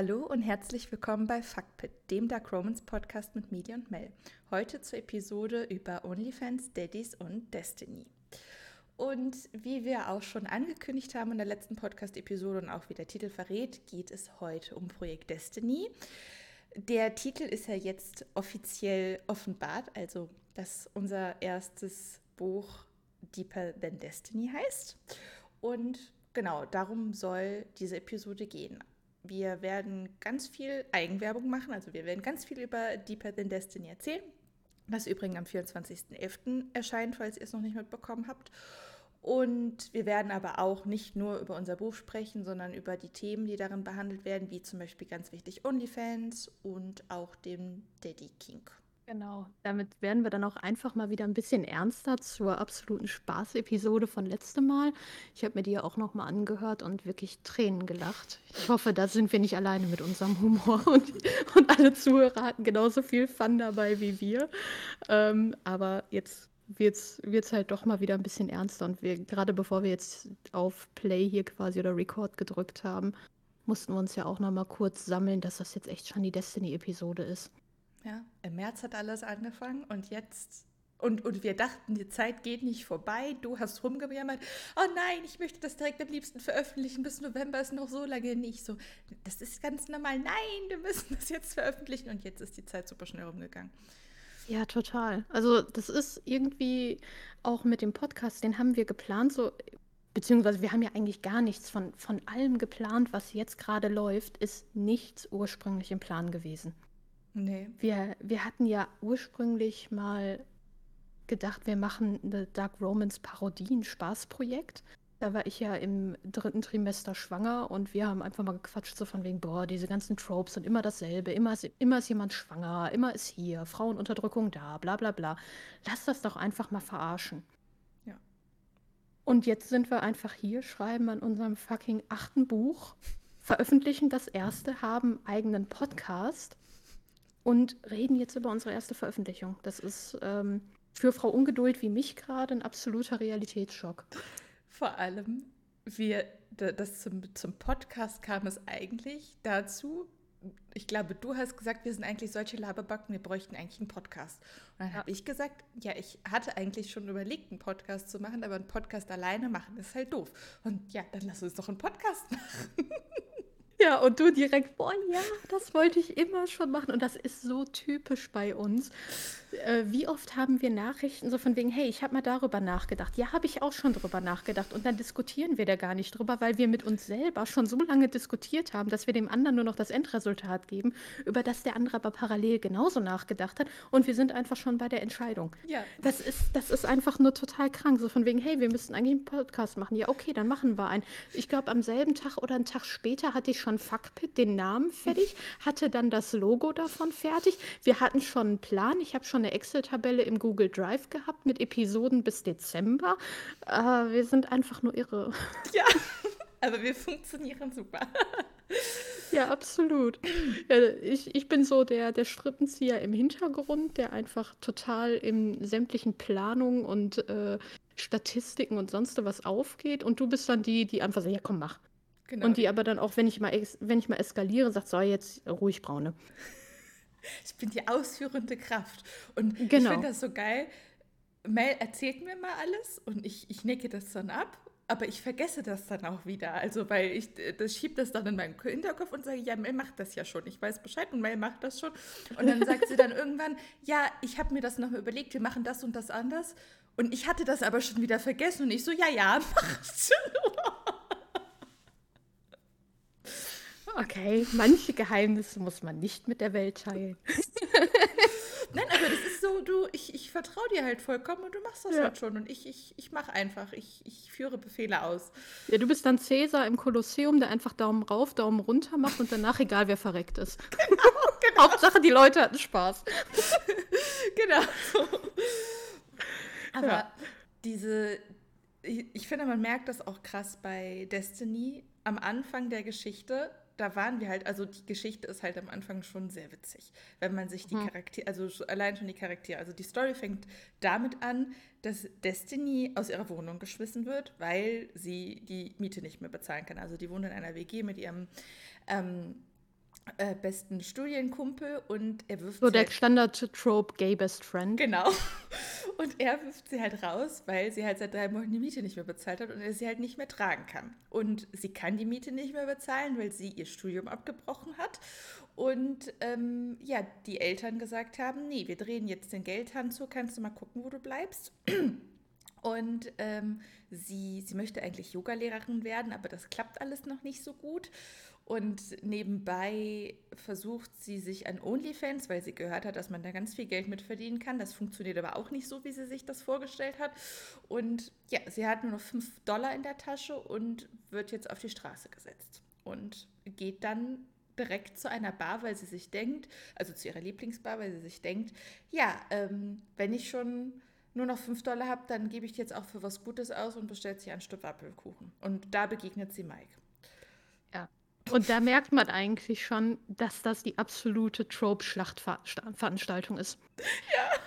Hallo und herzlich willkommen bei Fuckpit, dem Dark Romans Podcast mit Midi und Mel. Heute zur Episode über OnlyFans, Daddies und Destiny. Und wie wir auch schon angekündigt haben in der letzten Podcast-Episode und auch wie der Titel verrät, geht es heute um Projekt Destiny. Der Titel ist ja jetzt offiziell offenbart, also dass unser erstes Buch Deeper Than Destiny heißt. Und genau darum soll diese Episode gehen. Wir werden ganz viel Eigenwerbung machen, also wir werden ganz viel über Deeper Than Destiny erzählen, was übrigens am 24.11. erscheint, falls ihr es noch nicht mitbekommen habt. Und wir werden aber auch nicht nur über unser Buch sprechen, sondern über die Themen, die darin behandelt werden, wie zum Beispiel ganz wichtig OnlyFans und auch dem Daddy King. Genau, damit werden wir dann auch einfach mal wieder ein bisschen ernster zur absoluten Spaß-Episode von letztem Mal. Ich habe mir die ja auch noch mal angehört und wirklich Tränen gelacht. Ich hoffe, da sind wir nicht alleine mit unserem Humor und, und alle Zuhörer hatten genauso viel Fun dabei wie wir. Ähm, aber jetzt wird es halt doch mal wieder ein bisschen ernster und wir, gerade bevor wir jetzt auf Play hier quasi oder Record gedrückt haben, mussten wir uns ja auch noch mal kurz sammeln, dass das jetzt echt schon die Destiny-Episode ist. Ja, im März hat alles angefangen und jetzt. Und, und wir dachten, die Zeit geht nicht vorbei. Du hast rumgejammert. Oh nein, ich möchte das direkt am liebsten veröffentlichen. Bis November ist noch so lange nicht. So, das ist ganz normal. Nein, wir müssen das jetzt veröffentlichen. Und jetzt ist die Zeit super schnell rumgegangen. Ja, total. Also, das ist irgendwie auch mit dem Podcast, den haben wir geplant, so beziehungsweise wir haben ja eigentlich gar nichts von, von allem geplant, was jetzt gerade läuft, ist nichts ursprünglich im Plan gewesen. Nee. Wir, wir hatten ja ursprünglich mal gedacht, wir machen eine Dark Romans Parodie, ein Spaßprojekt. Da war ich ja im dritten Trimester schwanger und wir haben einfach mal gequatscht, so von wegen, boah, diese ganzen Tropes sind immer dasselbe. Immer ist, immer ist jemand schwanger, immer ist hier, Frauenunterdrückung da, bla bla bla. Lass das doch einfach mal verarschen. Ja. Und jetzt sind wir einfach hier, schreiben an unserem fucking achten Buch, veröffentlichen das erste, haben eigenen Podcast und reden jetzt über unsere erste Veröffentlichung. Das ist ähm, für Frau Ungeduld wie mich gerade ein absoluter Realitätsschock. Vor allem, wir, das zum, zum Podcast kam es eigentlich dazu, ich glaube, du hast gesagt, wir sind eigentlich solche Laberbacken, wir bräuchten eigentlich einen Podcast. Und dann ja. habe ich gesagt, ja, ich hatte eigentlich schon überlegt, einen Podcast zu machen, aber einen Podcast alleine machen ist halt doof. Und ja, dann lass uns doch einen Podcast machen. Ja, und du direkt, boah, ja, das wollte ich immer schon machen. Und das ist so typisch bei uns. Äh, wie oft haben wir Nachrichten so von wegen, hey, ich habe mal darüber nachgedacht. Ja, habe ich auch schon darüber nachgedacht. Und dann diskutieren wir da gar nicht drüber, weil wir mit uns selber schon so lange diskutiert haben, dass wir dem anderen nur noch das Endresultat geben, über das der andere aber parallel genauso nachgedacht hat. Und wir sind einfach schon bei der Entscheidung. Ja. Das ist, das ist einfach nur total krank. So von wegen, hey, wir müssten eigentlich einen Podcast machen. Ja, okay, dann machen wir einen. Ich glaube, am selben Tag oder einen Tag später hatte ich schon schon Fuckpit, den Namen fertig, hatte dann das Logo davon fertig. Wir hatten schon einen Plan. Ich habe schon eine Excel-Tabelle im Google Drive gehabt mit Episoden bis Dezember. Äh, wir sind einfach nur irre. Ja, aber wir funktionieren super. Ja, absolut. Ja, ich, ich bin so der, der Strippenzieher im Hintergrund, der einfach total in sämtlichen Planungen und äh, Statistiken und sonst was aufgeht. Und du bist dann die, die einfach sagt, ja komm, mach. Genau. Und die aber dann auch, wenn ich mal, wenn ich mal eskaliere, sagt, so jetzt ruhig braune. Ich bin die ausführende Kraft. Und genau. ich finde das so geil. Mel erzählt mir mal alles und ich, ich nicke das dann ab, aber ich vergesse das dann auch wieder. Also, weil ich das schiebe das dann in meinen Hinterkopf und sage, ja, Mel macht das ja schon. Ich weiß Bescheid und Mel macht das schon. Und dann sagt sie dann irgendwann, ja, ich habe mir das noch überlegt, wir machen das und das anders. Und ich hatte das aber schon wieder vergessen und ich so, ja, ja, machst du. Okay, manche Geheimnisse muss man nicht mit der Welt teilen. Nein, aber das ist so, du, ich, ich vertraue dir halt vollkommen und du machst das ja. halt schon. Und ich, ich, ich mache einfach, ich, ich führe Befehle aus. Ja, du bist dann Cäsar im Kolosseum, der einfach Daumen rauf, Daumen runter macht und danach egal, wer verreckt ist. Genau, genau. Hauptsache, die Leute hatten Spaß. genau. Aber ja. diese, ich, ich finde, man merkt das auch krass bei Destiny am Anfang der Geschichte da waren wir halt, also die Geschichte ist halt am Anfang schon sehr witzig, wenn man sich die mhm. Charaktere, also allein schon die Charaktere, also die Story fängt damit an, dass Destiny aus ihrer Wohnung geschmissen wird, weil sie die Miete nicht mehr bezahlen kann. Also die wohnt in einer WG mit ihrem ähm, äh, besten Studienkumpel und er wirft So der halt, Standard-Trope Gay Best Friend. Genau. Und er wirft sie halt raus, weil sie halt seit drei Monaten die Miete nicht mehr bezahlt hat und er sie halt nicht mehr tragen kann. Und sie kann die Miete nicht mehr bezahlen, weil sie ihr Studium abgebrochen hat. Und ähm, ja, die Eltern gesagt haben, nee, wir drehen jetzt den Geldhahn zu, kannst du mal gucken, wo du bleibst. Und ähm, sie, sie möchte eigentlich Yogalehrerin werden, aber das klappt alles noch nicht so gut. Und nebenbei versucht sie sich an OnlyFans, weil sie gehört hat, dass man da ganz viel Geld mit verdienen kann. Das funktioniert aber auch nicht so, wie sie sich das vorgestellt hat. Und ja, sie hat nur noch 5 Dollar in der Tasche und wird jetzt auf die Straße gesetzt. Und geht dann direkt zu einer Bar, weil sie sich denkt, also zu ihrer Lieblingsbar, weil sie sich denkt, ja, ähm, wenn ich schon nur noch 5 Dollar habe, dann gebe ich die jetzt auch für was Gutes aus und bestellt sich ein Stück Apfelkuchen. Und da begegnet sie Mike. Und da merkt man eigentlich schon, dass das die absolute Trope-Schlachtveranstaltung ist. Ja.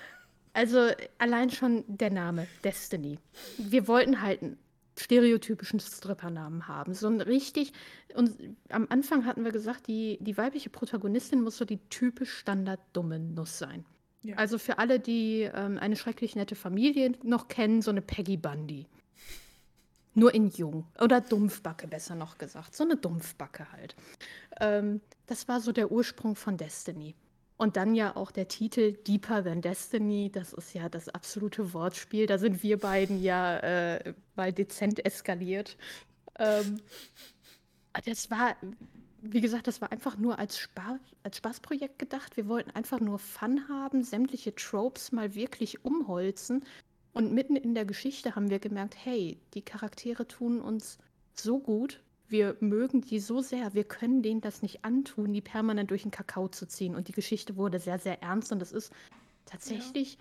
Also allein schon der Name, Destiny. Wir wollten halt einen stereotypischen Strippernamen haben. So ein richtig, und am Anfang hatten wir gesagt, die, die weibliche Protagonistin muss so die typisch standarddumme Nuss sein. Ja. Also für alle, die ähm, eine schrecklich nette Familie noch kennen, so eine Peggy Bundy. Nur in jung. Oder Dumpfbacke, besser noch gesagt. So eine Dumpfbacke halt. Ähm, das war so der Ursprung von Destiny. Und dann ja auch der Titel Deeper Than Destiny. Das ist ja das absolute Wortspiel. Da sind wir beiden ja äh, mal dezent eskaliert. Ähm, das war, wie gesagt, das war einfach nur als, Spaß, als Spaßprojekt gedacht. Wir wollten einfach nur Fun haben, sämtliche Tropes mal wirklich umholzen. Und mitten in der Geschichte haben wir gemerkt, hey, die Charaktere tun uns so gut, wir mögen die so sehr, wir können denen das nicht antun, die permanent durch den Kakao zu ziehen. Und die Geschichte wurde sehr, sehr ernst und es ist tatsächlich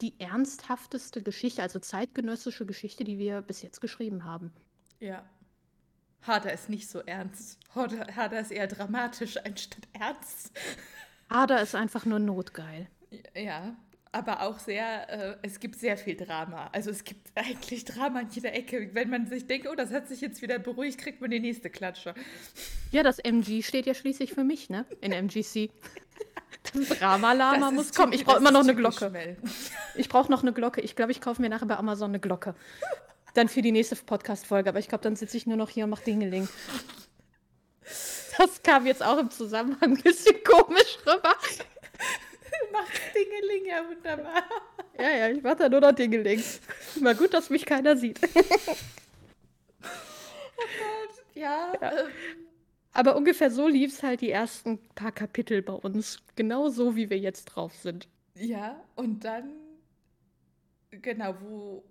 die ernsthafteste Geschichte, also zeitgenössische Geschichte, die wir bis jetzt geschrieben haben. Ja. Harder ist nicht so ernst. Harder, Harder ist eher dramatisch anstatt ernst. Ada ist einfach nur notgeil. Ja, aber auch sehr, äh, es gibt sehr viel Drama. Also es gibt eigentlich Drama an jeder Ecke. Wenn man sich denkt, oh, das hat sich jetzt wieder beruhigt, kriegt man die nächste Klatsche. Ja, das MG steht ja schließlich für mich, ne? In MGC. Das Drama-Lama muss kommen. Ich brauche immer noch eine Glocke. Mel. Ich brauche noch eine Glocke. Ich glaube, ich kaufe mir nachher bei Amazon eine Glocke. Dann für die nächste Podcast-Folge. Aber ich glaube, dann sitze ich nur noch hier und mache Dingeling. Das kam jetzt auch im Zusammenhang ein bisschen komisch rüber. Macht Dingeling, ja wunderbar. Ja, ja, ich mache da nur noch Dingeling. Mal gut, dass mich keiner sieht. Ja, Ja. Äh, Aber ungefähr so lief es halt die ersten paar Kapitel bei uns. Genau so, wie wir jetzt drauf sind. ja, und dann, genau, wo,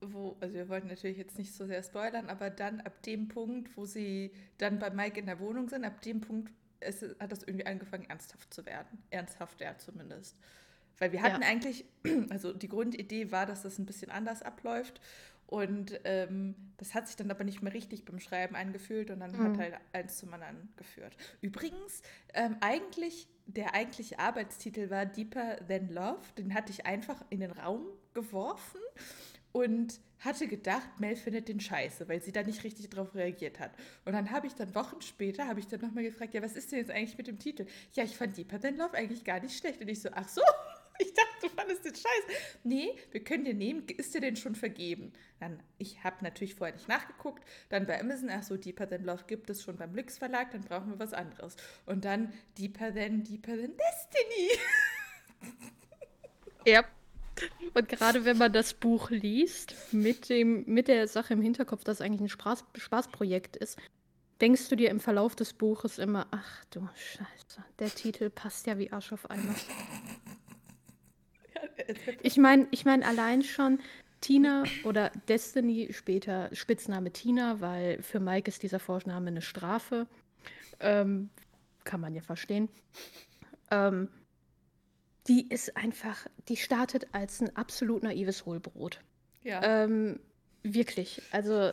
wo, also wir wollten natürlich jetzt nicht so sehr spoilern, aber dann ab dem Punkt, wo sie dann bei Mike in der Wohnung sind, ab dem Punkt es, hat das irgendwie angefangen, ernsthaft zu werden. Ernsthaft, ja, zumindest. Weil wir hatten Ja. eigentlich, also die Grundidee war, dass das ein bisschen anders abläuft. Und ähm, das hat sich dann aber nicht mehr richtig beim Schreiben angefühlt und dann hat Mhm. halt eins zum anderen geführt. Übrigens, ähm, eigentlich, der eigentliche Arbeitstitel war Deeper Than Love. Den hatte ich einfach in den Raum geworfen und hatte gedacht, Mel findet den scheiße, weil sie da nicht richtig drauf reagiert hat. Und dann habe ich dann Wochen später, habe ich dann nochmal gefragt, ja, was ist denn jetzt eigentlich mit dem Titel? Ja, ich fand Deeper Than Love eigentlich gar nicht schlecht. Und ich so, ach so, ich dachte, du fandest den scheiße. Nee, wir können den nehmen, ist dir denn schon vergeben? Dann, ich habe natürlich vorher nicht nachgeguckt, dann bei Amazon, ach so, Deeper Than Love gibt es schon beim Lux Verlag, dann brauchen wir was anderes. Und dann Deeper Than, Deeper Than Destiny. Ja. Und gerade wenn man das Buch liest, mit, dem, mit der Sache im Hinterkopf, dass es eigentlich ein Spaß, Spaßprojekt ist, denkst du dir im Verlauf des Buches immer, ach du Scheiße, der Titel passt ja wie Arsch auf einmal. Ich meine, ich mein allein schon Tina oder Destiny, später Spitzname Tina, weil für Mike ist dieser Vorname eine Strafe. Ähm, kann man ja verstehen. Ähm, die ist einfach, die startet als ein absolut naives Hohlbrot. Ja. Ähm, wirklich. Also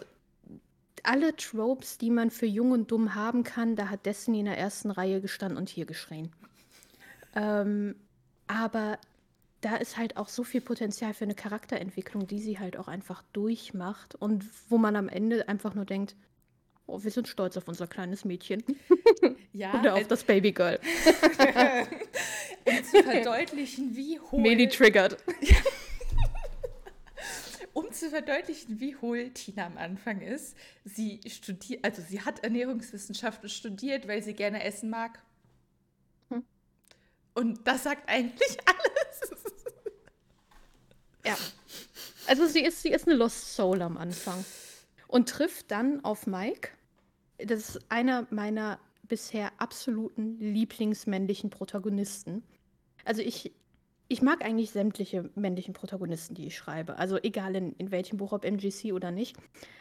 alle Tropes, die man für jung und dumm haben kann, da hat Destiny in der ersten Reihe gestanden und hier geschrien. Ähm, aber da ist halt auch so viel Potenzial für eine Charakterentwicklung, die sie halt auch einfach durchmacht und wo man am Ende einfach nur denkt, Oh, wir sind stolz auf unser kleines Mädchen. Ja, Oder auf also- das Babygirl. um zu verdeutlichen, wie hohl, Meli triggert. um zu verdeutlichen, wie hohl Tina am Anfang ist. Sie studiert, also sie hat Ernährungswissenschaften studiert, weil sie gerne essen mag. Hm. Und das sagt eigentlich alles. Ja. Also sie ist, sie ist eine Lost Soul am Anfang. Und trifft dann auf Mike. Das ist einer meiner bisher absoluten lieblingsmännlichen Protagonisten. Also ich, ich mag eigentlich sämtliche männlichen Protagonisten, die ich schreibe. Also egal in, in welchem Buch, ob MGC oder nicht.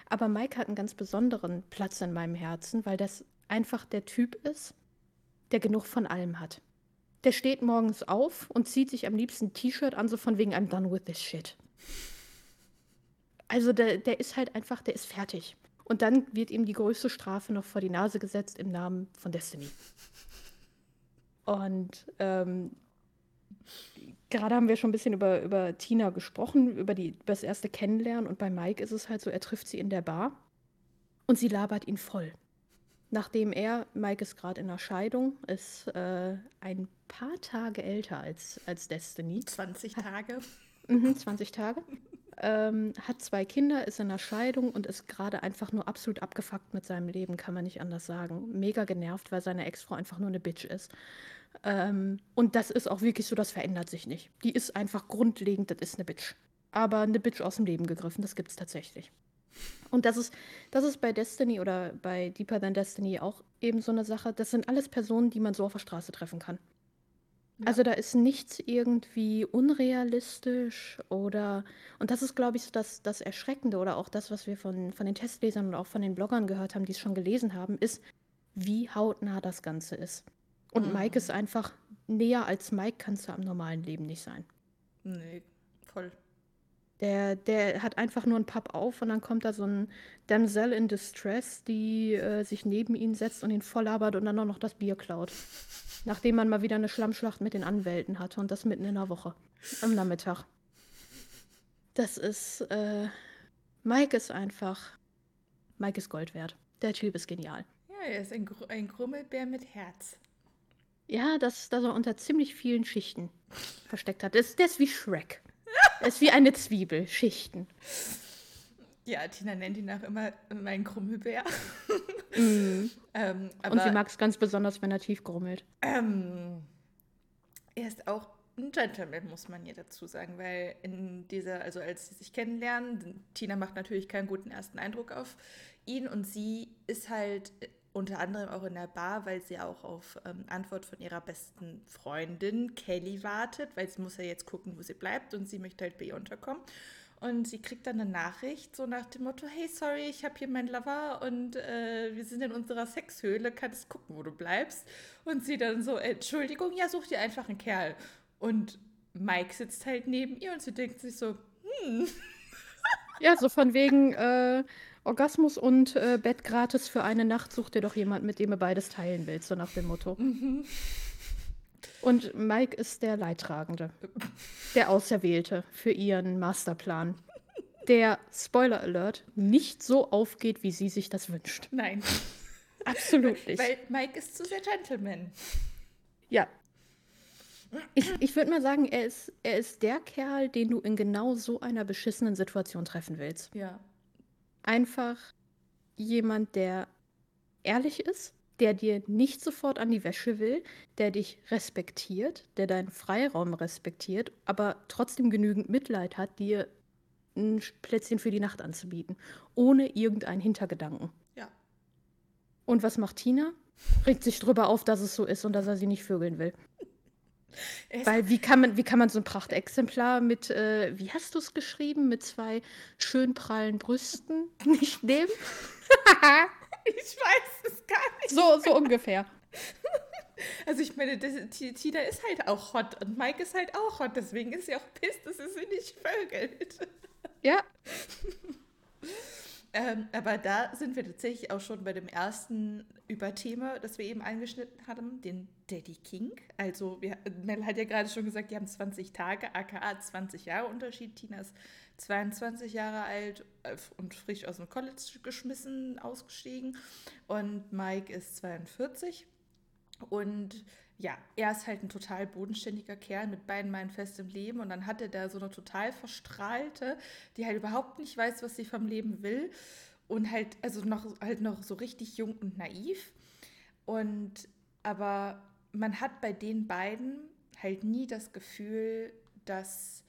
Aber Mike hat einen ganz besonderen Platz in meinem Herzen, weil das einfach der Typ ist, der genug von allem hat. Der steht morgens auf und zieht sich am liebsten ein T-Shirt an, so von wegen I'm done with this shit. Also der, der ist halt einfach, der ist fertig. Und dann wird ihm die größte Strafe noch vor die Nase gesetzt im Namen von Destiny. Und ähm, gerade haben wir schon ein bisschen über, über Tina gesprochen, über, die, über das erste Kennenlernen. Und bei Mike ist es halt so, er trifft sie in der Bar und sie labert ihn voll. Nachdem er, Mike ist gerade in einer Scheidung, ist äh, ein paar Tage älter als, als Destiny. 20 Tage. Mhm, 20 Tage. Ähm, hat zwei Kinder, ist in einer Scheidung und ist gerade einfach nur absolut abgefuckt mit seinem Leben, kann man nicht anders sagen. Mega genervt, weil seine Ex-Frau einfach nur eine Bitch ist. Ähm, und das ist auch wirklich so, das verändert sich nicht. Die ist einfach grundlegend, das ist eine Bitch. Aber eine Bitch aus dem Leben gegriffen, das gibt's tatsächlich. Und das ist, das ist bei Destiny oder bei Deeper Than Destiny auch eben so eine Sache. Das sind alles Personen, die man so auf der Straße treffen kann. Also da ist nichts irgendwie unrealistisch oder, und das ist, glaube ich, so das, das Erschreckende oder auch das, was wir von, von den Testlesern und auch von den Bloggern gehört haben, die es schon gelesen haben, ist, wie hautnah das Ganze ist. Und Mhm. Mike ist einfach näher als Mike kannst du am normalen Leben nicht sein. Nee, voll. Der, der hat einfach nur einen Papp auf und dann kommt da so ein Damsel in Distress, die äh, sich neben ihn setzt und ihn voll labert und dann auch noch das Bier klaut. Nachdem man mal wieder eine Schlammschlacht mit den Anwälten hatte und das mitten in der Woche. Am Nachmittag. Das ist, äh, Mike ist einfach, Mike ist Gold wert. Der Typ ist genial. Ja, er ist ein, Gru- ein Grummelbär mit Herz. Ja, das, das er unter ziemlich vielen Schichten versteckt hat. Ist, der ist wie Shrek. Ist wie eine Zwiebel, Schichten. Ja, Tina nennt ihn auch immer mein Grummelbär. Mhm. ähm, Und sie mag es ganz besonders, wenn er tief grummelt. ähm, er ist auch ein Gentleman, muss man hier dazu sagen, weil in dieser, also als sie sich kennenlernen, Tina macht natürlich keinen guten ersten Eindruck auf ihn und sie ist halt unter anderem auch in der Bar, weil sie auch auf ähm, Antwort von ihrer besten Freundin Kelly wartet, weil sie muss ja jetzt gucken, wo sie bleibt und sie möchte halt bei ihr unterkommen. Und sie kriegt dann eine Nachricht, so nach dem Motto, hey, sorry, ich habe hier mein Lover und äh, wir sind in unserer Sexhöhle, kannst gucken, wo du bleibst. Und sie dann so, Entschuldigung, ja, such dir einfach einen Kerl. Und Mike sitzt halt neben ihr und sie denkt sich so, hm, Ja, so von wegen äh, Orgasmus und äh, Bett gratis für eine Nacht. Such dir doch jemand, mit dem du beides teilen willst, so nach dem Motto. Und Mike ist der Leidtragende, der Auserwählte für ihren Masterplan, der, Spoiler Alert, nicht so aufgeht, wie sie sich das wünscht. nein. Absolut nicht. Weil Mike ist zu sehr Gentleman. Ja. Ich, ich würde mal sagen, er ist, er ist der Kerl, den du in genau so einer beschissenen Situation treffen willst. Ja. Einfach jemand, der ehrlich ist, der dir nicht sofort an die Wäsche will, der dich respektiert, der deinen Freiraum respektiert, aber trotzdem genügend Mitleid hat, dir ein Plätzchen für die Nacht anzubieten, ohne irgendeinen Hintergedanken. Ja. Und was macht Tina? Regt sich drüber auf, dass es so ist und dass er sie nicht vögeln will. Weil wie kann man, wie kann man so ein Prachtexemplar mit, äh, wie hast du es geschrieben, mit zwei schön prallen Brüsten nicht nehmen? ich weiß es gar nicht. So, so ungefähr. Also ich meine, das, Tina ist halt auch hot und Mike ist halt auch hot, deswegen ist sie auch pisst, dass sie sie nicht vögelt. Ja, Ähm, aber da sind wir tatsächlich auch schon bei dem ersten Überthema, das wir eben angeschnitten hatten, den Daddy King. Also, wir, Mel hat ja gerade schon gesagt, die haben 20 Tage, aka 20 Jahre Unterschied. Tina ist 22 Jahre alt und frisch aus dem College geschmissen, ausgestiegen. Und Mike ist 42. Und ja, er ist halt ein total bodenständiger Kerl mit beiden Beinen fest im Leben und dann hat er da so eine total verstrahlte, die halt überhaupt nicht weiß, was sie vom Leben will und halt, also noch, halt noch so richtig jung und naiv. Und aber man hat bei den beiden halt nie das Gefühl, dass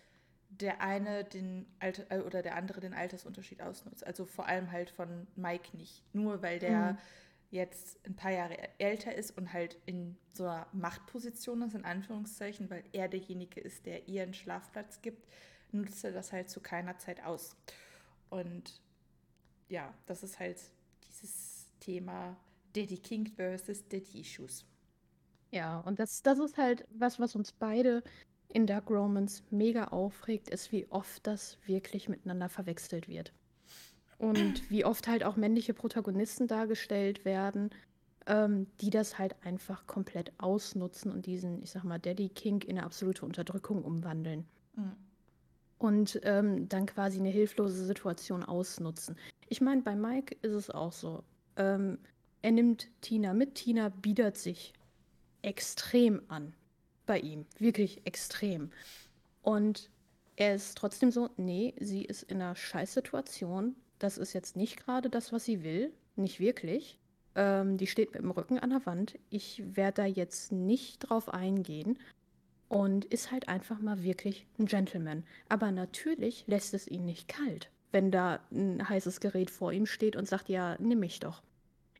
der eine den Alter äh, oder der andere den Altersunterschied ausnutzt. Also vor allem halt von Mike nicht. Nur weil der mhm jetzt ein paar Jahre älter ist und halt in so einer Machtposition ist, in Anführungszeichen, weil er derjenige ist, der ihr einen Schlafplatz gibt, nutzt er das halt zu keiner Zeit aus. Und ja, das ist halt dieses Thema Daddy King versus Daddy Issues. Ja, und das, das ist halt was, was uns beide in Dark Romans mega aufregt, ist, wie oft das wirklich miteinander verwechselt wird und wie oft halt auch männliche Protagonisten dargestellt werden, ähm, die das halt einfach komplett ausnutzen und diesen, ich sag mal, Daddy King in eine absolute Unterdrückung umwandeln. Mhm. Und ähm, dann quasi eine hilflose Situation ausnutzen. Ich meine, bei Mike ist es auch so. Ähm, er nimmt Tina mit. Tina biedert sich extrem an bei ihm. Wirklich extrem. Und er ist trotzdem so, nee, sie ist in einer Scheißsituation das ist jetzt nicht gerade das, was sie will. Nicht wirklich. Ähm, die steht mit dem Rücken an der Wand. Ich werde da jetzt nicht drauf eingehen. Und ist halt einfach mal wirklich ein Gentleman. Aber natürlich lässt es ihn nicht kalt, wenn da ein heißes Gerät vor ihm steht und sagt, ja, nimm mich doch.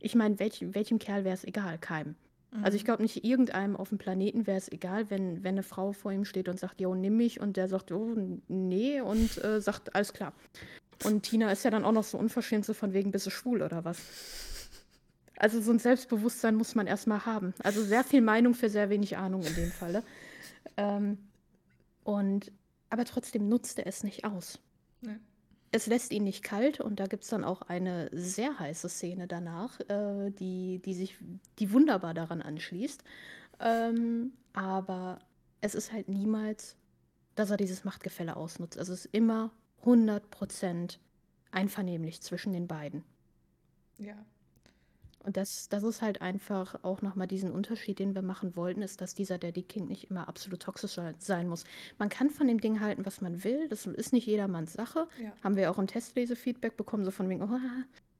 Ich meine, welch, welchem Kerl wäre es egal? Keinem. Mhm. Also ich glaube nicht irgendeinem auf dem Planeten wäre es egal, wenn, wenn eine Frau vor ihm steht und sagt, jo, nimm mich und der sagt, oh, nee und äh, sagt, alles klar. Und Tina ist ja dann auch noch so unverschämt, so von wegen, bist du schwul oder was? Also so ein Selbstbewusstsein muss man erstmal haben. Also sehr viel Meinung für sehr wenig Ahnung in dem Falle. Ähm, und aber trotzdem nutzt er es nicht aus. Nee. Es lässt ihn nicht kalt und da gibt es dann auch eine sehr heiße Szene danach, äh, die, die sich, die wunderbar daran anschließt. Ähm, aber es ist halt niemals, dass er dieses Machtgefälle ausnutzt. Also es ist immer 100% einvernehmlich zwischen den beiden. Ja. Und das, das ist halt einfach auch nochmal diesen Unterschied, den wir machen wollten, ist, dass dieser Daddy King nicht immer absolut toxisch sein muss. Man kann von dem Ding halten, was man will. Das ist nicht jedermanns Sache. Ja. Haben wir auch im Testlese-Feedback bekommen, so von wegen, oh,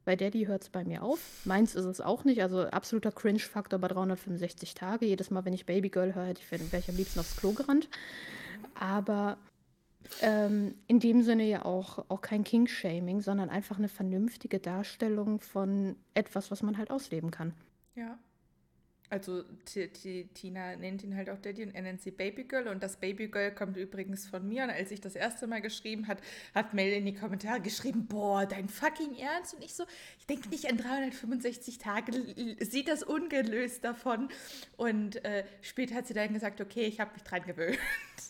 bei Daddy hört es bei mir auf. Meins ist es auch nicht. Also absoluter Cringe-Faktor bei 365 Tage. Jedes Mal, wenn ich Babygirl höre, hätte ich, wäre ich am liebsten aufs Klo gerannt. Aber ähm, in dem Sinne ja auch, auch kein King-Shaming, sondern einfach eine vernünftige Darstellung von etwas, was man halt ausleben kann. Ja. Also Tina nennt ihn halt auch Daddy und er nennt sie Babygirl und das Babygirl kommt übrigens von mir und als ich das erste Mal geschrieben hat, hat Mel in die Kommentare geschrieben, boah, dein fucking Ernst und ich so, ich denke nicht an 365 Tage, sieht das ungelöst davon und äh, später hat sie dann gesagt, okay, ich habe mich dran gewöhnt.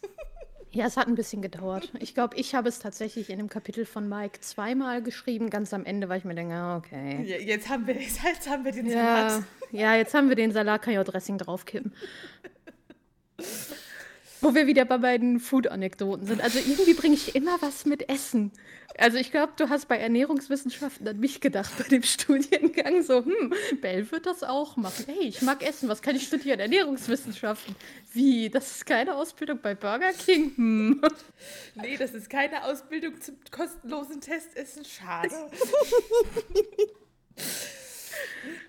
Ja, es hat ein bisschen gedauert. Ich glaube, ich habe es tatsächlich in dem Kapitel von Mike zweimal geschrieben, ganz am Ende, weil ich mir denke, ah, okay. Ja, jetzt, haben wir, jetzt haben wir den ja, Salat. Ja, jetzt haben wir den Salat, kann ich auch Dressing draufkippen. Wo wir wieder bei beiden Food-Anekdoten sind. Also irgendwie bringe ich immer was mit Essen. Also ich glaube, du hast bei Ernährungswissenschaften an mich gedacht bei dem Studiengang. So, hm, Bell wird das auch machen. Hey, ich mag Essen, was kann ich studieren? Ernährungswissenschaften. Wie? Das ist keine Ausbildung bei Burger King? Hm. Nee, das ist keine Ausbildung zum kostenlosen Testessen. Schade.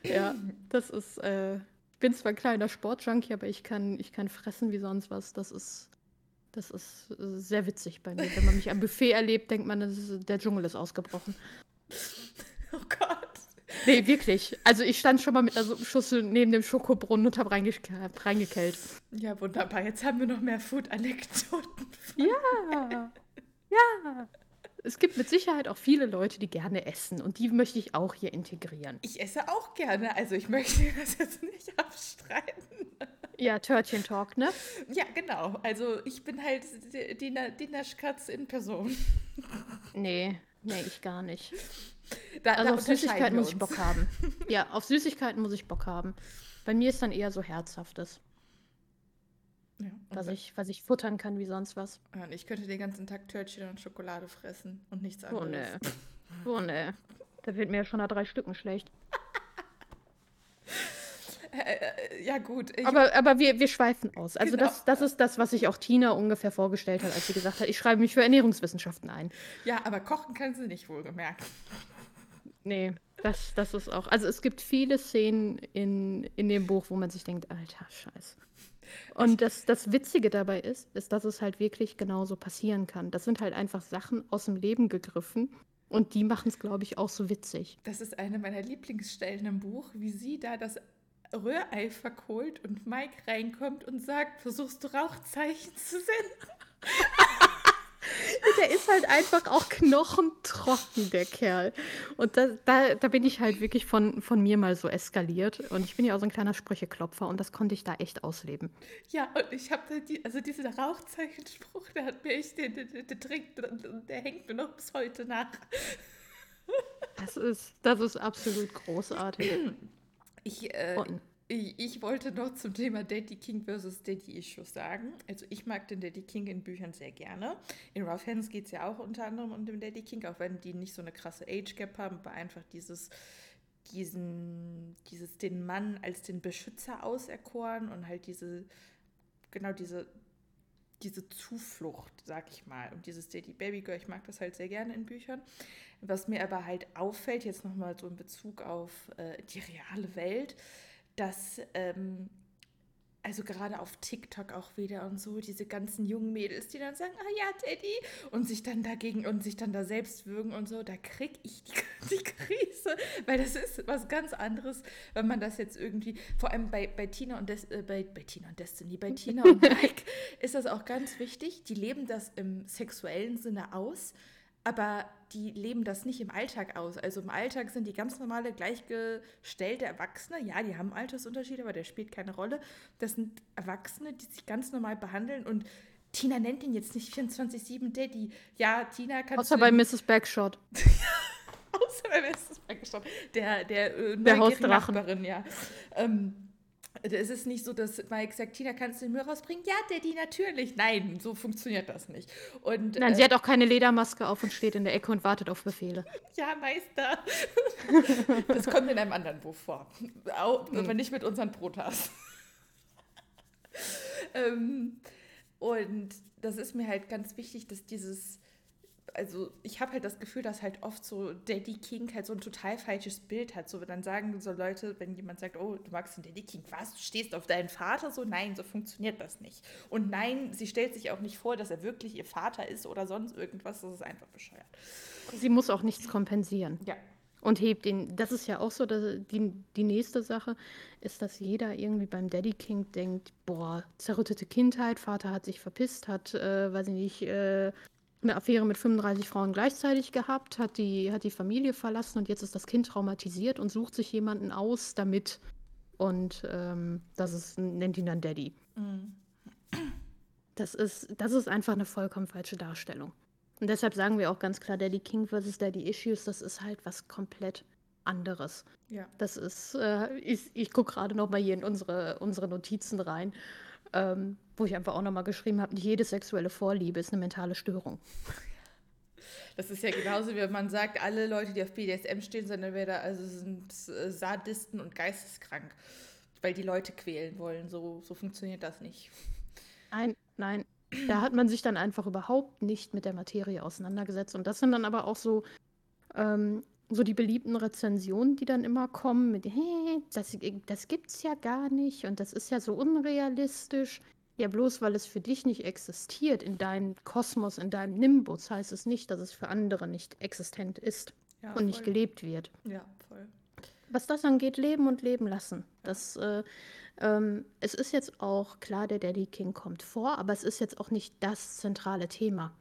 ja, das ist... Äh, bin zwar ein kleiner Sportjunkie, aber ich kann, ich kann fressen wie sonst was. Das ist, das ist sehr witzig bei mir. Wenn man mich am Buffet erlebt, denkt man, ist, der Dschungel ist ausgebrochen. Oh Gott. Nee, wirklich. Also ich stand schon mal mit einer Schüssel neben dem Schokobrunnen und habe reinge reingekellt. Ja, wunderbar. Jetzt haben wir noch mehr Food-Anekdoten. Ja. Ja. Es gibt mit Sicherheit auch viele Leute, die gerne essen und die möchte ich auch hier integrieren. Ich esse auch gerne, also ich möchte das jetzt nicht abstreiten. Ja, Törtchen Talk, ne? Ja, genau. Also ich bin halt die, die, die Naschkatz in Person. Nee, Nee, ich gar nicht. Da, Also da auf Süßigkeiten muss ich. Bock haben. Ja, auf Süßigkeiten muss ich Bock haben. Bei mir ist dann eher so Herzhaftes, Ja, was ich, was ich futtern kann wie sonst was. Ja, und ich könnte den ganzen Tag Törtchen und Schokolade fressen und nichts Oh anderes. ne. Oh ne. Da wird mir ja schon nach drei Stücken schlecht. Äh, äh, ja gut, ich, Aber, aber wir, wir schweifen aus. Also Genau. das, das ist das, was sich auch Tina ungefähr vorgestellt hat, als sie gesagt hat, ich schreibe mich für Ernährungswissenschaften ein. ja, aber kochen kann sie nicht wohlgemerkt. Nee, das, das ist auch. Also es gibt viele Szenen in, in dem Buch, wo man sich denkt, alter Scheiß. Und das, das Witzige dabei ist, ist, dass es halt wirklich genauso passieren kann. Das sind halt einfach Sachen aus dem Leben gegriffen und die machen es, glaube ich, auch so witzig. Das ist eine meiner Lieblingsstellen im Buch, wie sie da das Rührei verkohlt und Mike reinkommt und sagt, versuchst du Rauchzeichen zu sehen? Der ist halt einfach auch knochentrocken, der Kerl. Und da, da, da bin ich halt wirklich von, von mir mal so eskaliert. Und ich bin ja auch so ein kleiner Sprücheklopfer und das konnte ich da echt ausleben. Ja, und ich habe da die, also diesen Rauchzeichenspruch, der hat mir echt, der, der, der, der, trägt- der hängt mir noch bis heute nach. Das ist, das ist absolut großartig. Ich, äh, Und ich, ich wollte noch zum Thema Daddy King versus Daddy Issues sagen. Also ich mag den Daddy King in Büchern sehr gerne. In Rough Hands geht es ja auch unter anderem um den Daddy King, auch wenn die nicht so eine krasse Age Gap haben, aber einfach dieses, diesen, dieses den Mann als den Beschützer auserkoren und halt diese, genau diese, diese Zuflucht, sag ich mal. Und dieses Daddy Baby Girl, ich mag das halt sehr gerne in Büchern. Was mir aber halt auffällt, jetzt nochmal so in Bezug auf äh, die reale Welt, dass, ähm, also gerade auf TikTok auch wieder und so, diese ganzen jungen Mädels, die dann sagen, ah ja, Daddy, und sich dann dagegen und sich dann da selbst würgen und so, da krieg ich die, die Krise, weil das ist was ganz anderes, wenn man das jetzt irgendwie, vor allem bei, bei Tina und Des, äh, bei, bei Tina und Destiny, bei Tina und Mike ist das auch ganz wichtig, die leben das im sexuellen Sinne aus, aber die leben das nicht im Alltag aus. Also im Alltag sind die ganz normale, gleichgestellte Erwachsene. Ja, die haben Altersunterschiede, aber der spielt keine Rolle. Das sind Erwachsene, die sich ganz normal behandeln und Tina nennt ihn jetzt nicht 24-7 Daddy. Ja, Tina kannst außer bei Mrs. Backshot. Außer erstes Mal gestorben. Der, der, äh, Der Hausdrachen. Nachbarin, ja. Ähm, es ist nicht so, dass Mike sagt, Tina, kannst du den Müll rausbringen? Ja, Daddy, natürlich. Nein, so funktioniert das nicht. Und Nein, äh, sie hat auch keine Ledermaske auf und steht in der Ecke und wartet auf Befehle. ja, Meister. das kommt in einem anderen Buch vor. Auch, aber nicht mit unseren Protas. ähm, und das ist mir halt ganz wichtig, dass dieses, also ich habe halt das Gefühl, dass halt oft so Daddy King halt so ein total falsches Bild hat. So, dann sagen so Leute, wenn jemand sagt, oh, du magst den Daddy King, was, du stehst auf deinen Vater? So, nein, so funktioniert das nicht. Und nein, sie stellt sich auch nicht vor, dass er wirklich ihr Vater ist oder sonst irgendwas. Das ist einfach bescheuert. Sie muss auch nichts kompensieren. Ja. Und hebt ihn. Das ist ja auch so, dass die, die nächste Sache ist, dass jeder irgendwie beim Daddy King denkt, boah, zerrüttete Kindheit, Vater hat sich verpisst, hat, äh, weiß ich nicht, äh, eine Affäre mit 35 Frauen gleichzeitig gehabt, hat die, hat die Familie verlassen und jetzt ist das Kind traumatisiert und sucht sich jemanden aus damit. Und ähm, das ist, nennt ihn dann Daddy. Mhm. Das ist, das ist einfach eine vollkommen falsche Darstellung. Und deshalb sagen wir auch ganz klar, Daddy King versus Daddy Issues, das ist halt was komplett anderes. Ja. Das ist, äh, ich, ich gucke gerade noch mal hier in unsere, unsere Notizen rein, ähm, wo ich einfach auch noch mal geschrieben habe, nicht jede sexuelle Vorliebe ist eine mentale Störung. Das ist ja genauso, wie wenn man sagt, alle Leute, die auf BDSM stehen, sind entweder also sind äh, Sadisten und geisteskrank, weil die Leute quälen wollen. So, so funktioniert das nicht. Nein, nein. Da hat man sich dann einfach überhaupt nicht mit der Materie auseinandergesetzt. Und das sind dann aber auch so, ähm, so die beliebten Rezensionen, die dann immer kommen mit, hey, das, das gibt's ja gar nicht und das ist ja so unrealistisch. Ja, bloß weil es für dich nicht existiert in deinem Kosmos, in deinem Nimbus, heißt es nicht, dass es für andere nicht existent ist Ja, und nicht voll. gelebt wird Ja, voll. was das angeht, leben und leben lassen. Das, äh, ähm, es ist jetzt auch klar, der Daddy King kommt vor, aber es ist jetzt auch nicht das zentrale Thema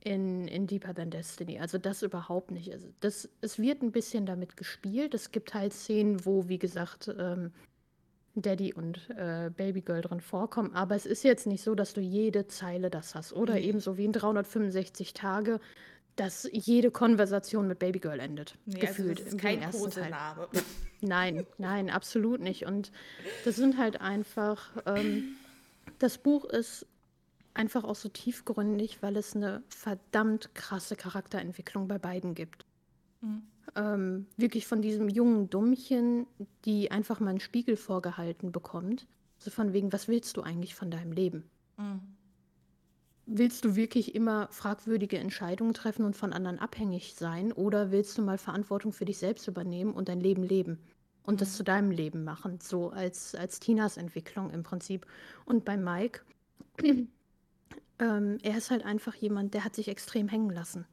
in, in Deeper Than Destiny. Also das überhaupt nicht. Also das, es wird ein bisschen damit gespielt. Es gibt halt Szenen, wo, wie gesagt, ähm, Daddy und äh, Babygirl drin vorkommen, aber es ist jetzt nicht so, dass du jede Zeile das hast. Oder Nee. ebenso wie in 365 Tage dass jede Konversation mit Babygirl endet. Nee, gefühlt. also das ist kein Kosename. Nein, nein, absolut nicht. Und das sind halt einfach, ähm, das Buch ist einfach auch so tiefgründig, weil es eine verdammt krasse Charakterentwicklung bei beiden gibt. Mhm. Ähm, wirklich von diesem jungen Dummchen, die einfach mal einen Spiegel vorgehalten bekommt. So von wegen, was willst du eigentlich von deinem Leben? Mhm. Willst du wirklich immer fragwürdige Entscheidungen treffen und von anderen abhängig sein? Oder willst du mal Verantwortung für dich selbst übernehmen und dein Leben leben? Und mhm. das zu deinem Leben machen, so als, als Tinas Entwicklung im Prinzip. Und bei Mike, ähm, er ist halt einfach jemand, der hat sich extrem hängen lassen.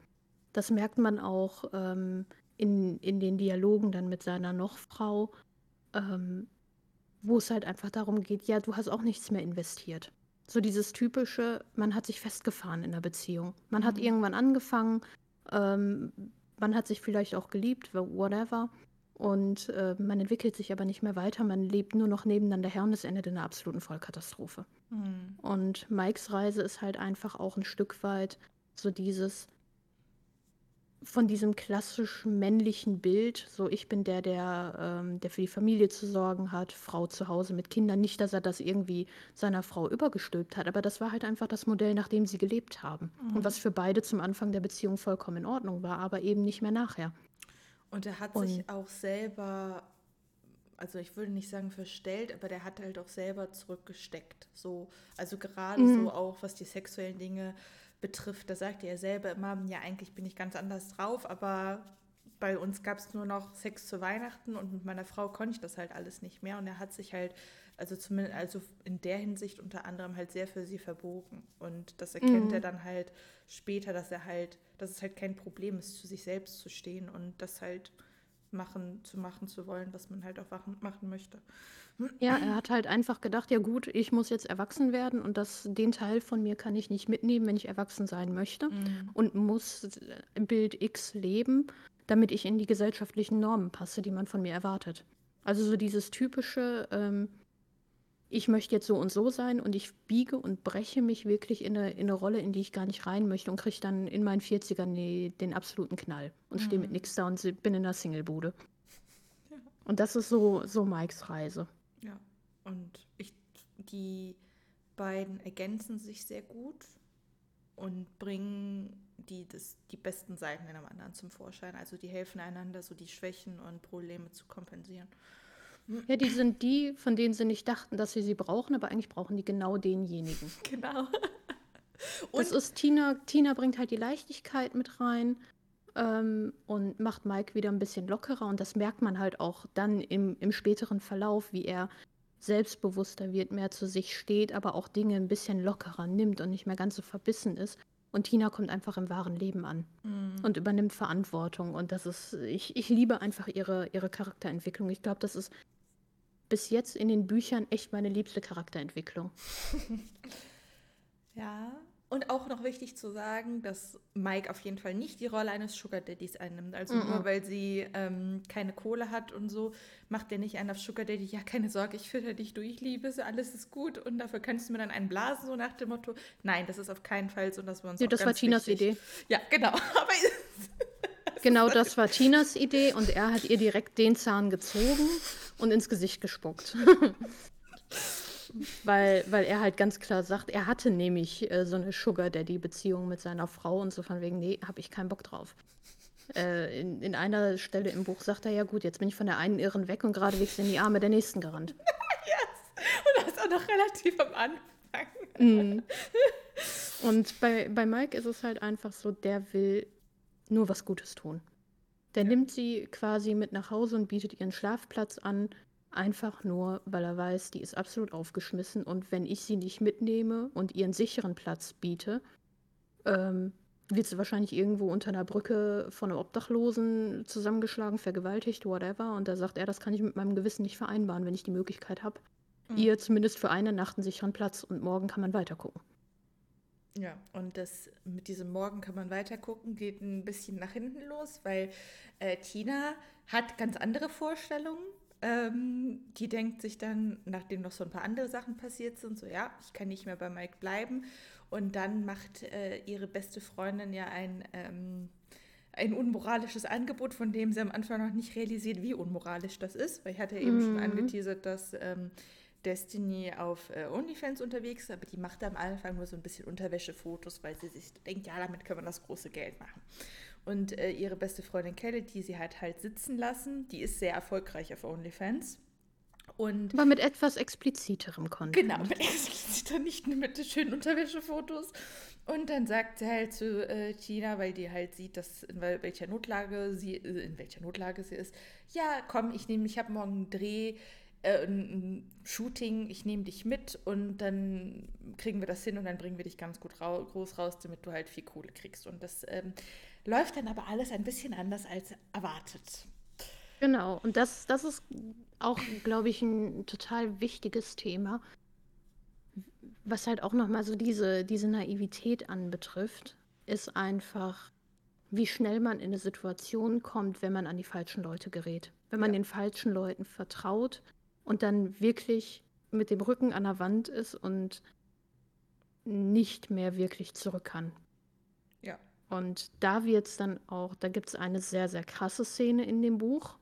Das merkt man auch ähm, in, in den Dialogen dann mit seiner Nochfrau, ähm, wo es halt einfach darum geht, ja, du hast auch nichts mehr investiert. So dieses typische, man hat sich festgefahren in der Beziehung. Man hat mhm. irgendwann angefangen, ähm, man hat sich vielleicht auch geliebt, whatever. Und äh, man entwickelt sich aber nicht mehr weiter, man lebt nur noch nebeneinander her und es endet in einer absoluten Vollkatastrophe. Mhm. Und Mikes Reise ist halt einfach auch ein Stück weit so dieses, von diesem klassisch männlichen Bild, so ich bin der, der, ähm, der für die Familie zu sorgen hat, Frau zu Hause mit Kindern. Nicht, dass er das irgendwie seiner Frau übergestülpt hat, aber das war halt einfach das Modell, nach dem sie gelebt haben. Mhm. Und was für beide zum Anfang der Beziehung vollkommen in Ordnung war, aber eben nicht mehr nachher. Und er hat Und sich auch selber, also ich würde nicht sagen verstellt, aber der hat halt auch selber zurückgesteckt. So, also gerade mhm. so auch, was die sexuellen Dinge betrifft, da sagt er selber immer, ja, eigentlich bin ich ganz anders drauf, aber bei uns gab es nur noch Sex zu Weihnachten und mit meiner Frau konnte ich das halt alles nicht mehr. Und er hat sich halt, also zumindest, also in der Hinsicht unter anderem halt sehr für sie verbogen. Und das erkennt mhm. er dann halt später, dass er halt, dass es halt kein Problem ist, zu sich selbst zu stehen und das halt machen, zu machen zu wollen, was man halt auch machen möchte. Ja, er hat halt einfach gedacht, ja gut, ich muss jetzt erwachsen werden und das, den Teil von mir kann ich nicht mitnehmen, wenn ich erwachsen sein möchte mhm. und muss Bild X leben, damit ich in die gesellschaftlichen Normen passe, die man von mir erwartet. Also so dieses typische, ähm, ich möchte jetzt so und so sein und ich biege und breche mich wirklich in eine, in eine Rolle, in die ich gar nicht rein möchte und kriege dann in meinen 40ern nee, den absoluten Knall und mhm. stehe mit nichts da und bin in der Singlebude. Ja. Und das ist so, so Mikes Reise. Ja, und ich, die beiden ergänzen sich sehr gut und bringen die, das, die besten Seiten in einem anderen zum Vorschein. Also die helfen einander, so die Schwächen und Probleme zu kompensieren. Ja, die sind die, von denen sie nicht dachten, dass sie sie brauchen, aber eigentlich brauchen die genau denjenigen. Genau. Und das ist Tina, Tina bringt halt die Leichtigkeit mit rein ähm, und macht Mike wieder ein bisschen lockerer. Und das merkt man halt auch dann im, im späteren Verlauf, wie er selbstbewusster wird, mehr zu sich steht, aber auch Dinge ein bisschen lockerer nimmt und nicht mehr ganz so verbissen ist. Und Tina kommt einfach im wahren Leben an mhm. und übernimmt Verantwortung. Und das ist, ich, ich liebe einfach ihre, ihre Charakterentwicklung. Ich glaube, das ist bis jetzt in den Büchern echt meine liebste Charakterentwicklung. ja, und auch noch wichtig zu sagen, dass Mike auf jeden Fall nicht die Rolle eines Sugar Daddys einnimmt. Also mm -mm. nur weil sie ähm, keine Kohle hat und so, macht er nicht einen auf Sugar Daddy. Ja, keine Sorge, ich fütter dich durch, Liebe, alles ist gut und dafür kannst du mir dann einen blasen, so nach dem Motto. Nein, das ist auf keinen Fall so, dass wir uns. Ja, das war Tinas wichtig... Idee. Ja, genau. Aber genau das war Tinas Idee und er hat ihr direkt den Zahn gezogen und ins Gesicht gespuckt. weil, weil er halt ganz klar sagt, er hatte nämlich äh, so eine Sugar Daddy-Beziehung mit seiner Frau und so von wegen, nee, habe ich keinen Bock drauf. Äh, in, in einer Stelle im Buch sagt er ja, gut, jetzt bin ich von der einen Irren weg und geradewegs in die Arme der nächsten gerannt. yes. Und das auch noch relativ am Anfang. Mm. Und bei, bei Mike ist es halt einfach so, der will nur was Gutes tun. Der ja. nimmt sie quasi mit nach Hause und bietet ihren Schlafplatz an Einfach nur, weil er weiß, die ist absolut aufgeschmissen und wenn ich sie nicht mitnehme und ihren sicheren Platz biete, ähm, wird sie wahrscheinlich irgendwo unter einer Brücke von einem Obdachlosen zusammengeschlagen, vergewaltigt, whatever. Und da sagt er, das kann ich mit meinem Gewissen nicht vereinbaren, wenn ich die Möglichkeit habe, mhm. ihr zumindest für eine Nacht einen sicheren Platz und morgen kann man weitergucken. Ja, und das mit diesem Morgen kann man weitergucken, geht ein bisschen nach hinten los, weil äh, Tina hat ganz andere Vorstellungen Ähm, die denkt sich dann, nachdem noch so ein paar andere Sachen passiert sind, so ja, ich kann nicht mehr bei Mike bleiben. Und dann macht äh, ihre beste Freundin ja ein, ähm, ein unmoralisches Angebot, von dem sie am Anfang noch nicht realisiert, wie unmoralisch das ist. Weil ich hatte ja eben mm. schon mhm. angeteasert, dass ähm, Destiny auf äh, OnlyFans unterwegs ist, aber die macht am Anfang nur so ein bisschen Unterwäschefotos, weil sie sich denkt, ja, damit können wir das große Geld machen. Und äh, ihre beste Freundin Kelly, die sie hat halt sitzen lassen, die ist sehr erfolgreich auf OnlyFans. Und Aber mit etwas expliziterem Content. Genau, mit expliziter, nicht nur mit schönen Unterwäschefotos. Und dann sagt sie halt zu äh, Tina, weil die halt sieht, dass in welcher Notlage sie, äh, in welcher Notlage sie ist, ja, komm, ich nehme, ich habe morgen einen Dreh, äh, ein Shooting, ich nehme dich mit und dann kriegen wir das hin und dann bringen wir dich ganz gut rau groß raus, damit du halt viel Kohle kriegst. Und das ähm, läuft dann aber alles ein bisschen anders als erwartet. Genau, und das, das ist auch, glaube ich, ein total wichtiges Thema, was halt auch nochmal so diese, diese Naivität anbetrifft, ist einfach, wie schnell man in eine Situation kommt, wenn man an die falschen Leute gerät. Wenn man ja. den falschen Leuten vertraut und dann wirklich mit dem Rücken an der Wand ist und nicht mehr wirklich zurück kann. Und da wird es dann auch, da gibt es eine sehr, sehr krasse Szene in dem Buch,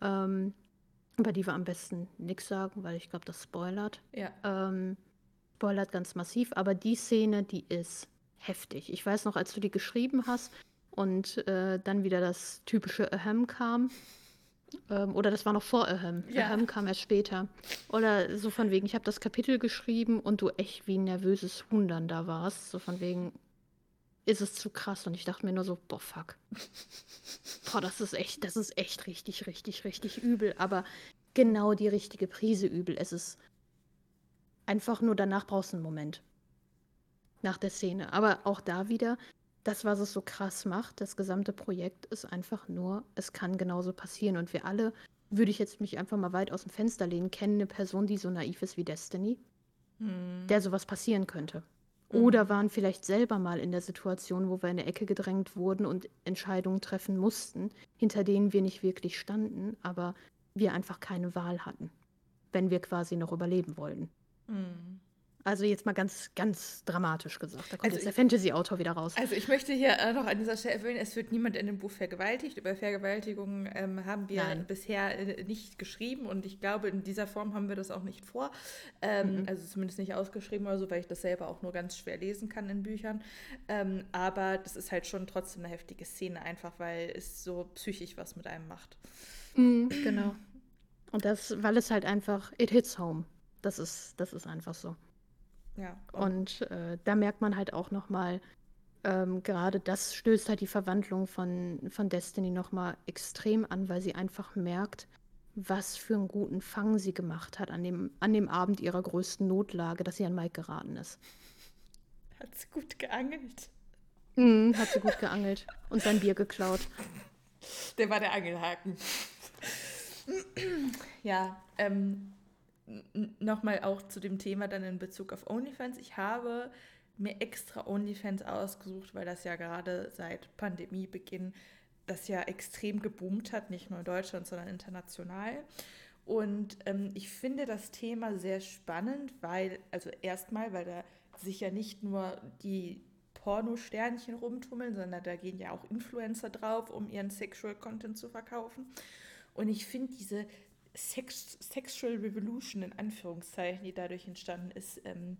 ähm, über die wir am besten nichts sagen, weil ich glaube, das spoilert. Ja. Ähm, spoilert ganz massiv, aber die Szene, die ist heftig. Ich weiß noch, als du die geschrieben hast und äh, dann wieder das typische Ahem kam. Ähm, oder das war noch vor Ahem. Ja. Ahem kam erst später. Oder so von wegen, ich habe das Kapitel geschrieben und du echt wie ein nervöses Huhn dann da warst. So von wegen, ist es zu krass. Und ich dachte mir nur so, boah, fuck. boah, das ist echt, das ist echt richtig, richtig, richtig übel. Aber genau die richtige Prise übel. Es ist einfach nur, danach brauchst du einen Moment. Nach der Szene. Aber auch da wieder, das, was es so krass macht, das gesamte Projekt ist einfach nur, es kann genauso passieren. Und wir alle, würde ich jetzt mich einfach mal weit aus dem Fenster lehnen, kennen eine Person, die so naiv ist wie Destiny, hm. der sowas passieren könnte. Oder mhm. waren vielleicht selber mal in der Situation, wo wir in eine Ecke gedrängt wurden und Entscheidungen treffen mussten, hinter denen wir nicht wirklich standen, aber wir einfach keine Wahl hatten, wenn wir quasi noch überleben wollten. Mhm. Also jetzt mal ganz, ganz dramatisch gesagt. Da kommt also jetzt der Fantasy-Autor wieder raus. Also ich möchte hier äh, noch an dieser Stelle erwähnen, es wird niemand in dem Buch vergewaltigt. Über Vergewaltigungen ähm, haben wir Nein. bisher äh, nicht geschrieben und ich glaube, in dieser Form haben wir das auch nicht vor. Ähm, mhm. Also zumindest nicht ausgeschrieben oder so, weil ich das selber auch nur ganz schwer lesen kann in Büchern. Ähm, aber das ist halt schon trotzdem eine heftige Szene, einfach weil es so psychisch was mit einem macht. Mhm, genau. Und das, weil es halt einfach, it hits home. Das ist, das ist einfach so. Ja. Und äh, da merkt man halt auch nochmal, ähm, gerade das stößt halt die Verwandlung von, von Destiny nochmal extrem an, weil sie einfach merkt, was für einen guten Fang sie gemacht hat an dem, an dem Abend ihrer größten Notlage, dass sie an Mike geraten ist. Hat sie gut geangelt. Mhm, hat sie gut geangelt und sein Bier geklaut. Der war der Angelhaken. ja, ähm, nochmal auch zu dem Thema dann in Bezug auf OnlyFans. Ich habe mir extra OnlyFans ausgesucht, weil das ja gerade seit Pandemiebeginn das ja extrem geboomt hat, nicht nur in Deutschland, sondern international. Und ähm, ich finde das Thema sehr spannend, weil, also erstmal, weil da sich ja nicht nur die Porno-Sternchen rumtummeln, sondern da gehen ja auch Influencer drauf, um ihren Sexual Content zu verkaufen. Und ich finde diese Sex Sexual Revolution in Anführungszeichen, die dadurch entstanden ist, ähm,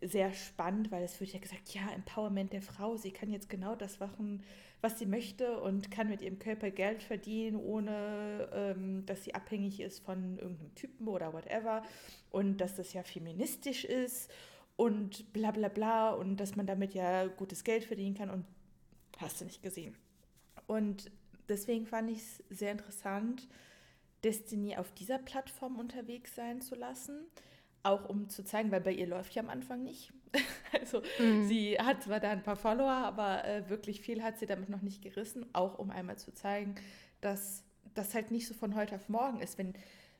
sehr spannend, weil es wird ja gesagt, ja, Empowerment der Frau, sie kann jetzt genau das machen, was sie möchte und kann mit ihrem Körper Geld verdienen, ohne ähm, dass sie abhängig ist von irgendeinem Typen oder whatever und dass das ja feministisch ist und bla bla bla und dass man damit ja gutes Geld verdienen kann und hast du nicht gesehen. Und deswegen fand ich es sehr interessant, Destiny auf dieser Plattform unterwegs sein zu lassen. Auch um zu zeigen, weil bei ihr läuft ja am Anfang nicht. also mhm. sie hat zwar da ein paar Follower, aber äh, wirklich viel hat sie damit noch nicht gerissen. Auch um einmal zu zeigen, dass das halt nicht so von heute auf morgen ist. Wenn,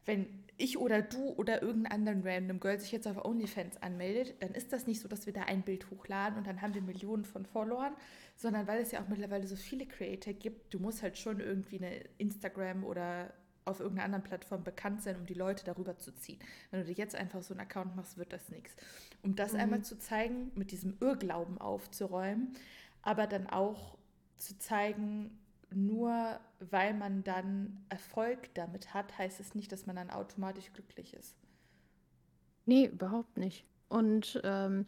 wenn ich oder du oder irgendein anderen random Girl sich jetzt auf OnlyFans anmeldet, dann ist das nicht so, dass wir da ein Bild hochladen und dann haben wir Millionen von Followern, sondern weil es ja auch mittlerweile so viele Creator gibt, du musst halt schon irgendwie eine Instagram oder auf irgendeiner anderen Plattform bekannt sein, um die Leute darüber zu ziehen. Wenn du dir jetzt einfach so einen Account machst, wird das nichts. Um das mhm. einmal zu zeigen, mit diesem Irrglauben aufzuräumen, aber dann auch zu zeigen, nur weil man dann Erfolg damit hat, heißt es nicht, dass man dann automatisch glücklich ist. Nee, überhaupt nicht. Und ähm,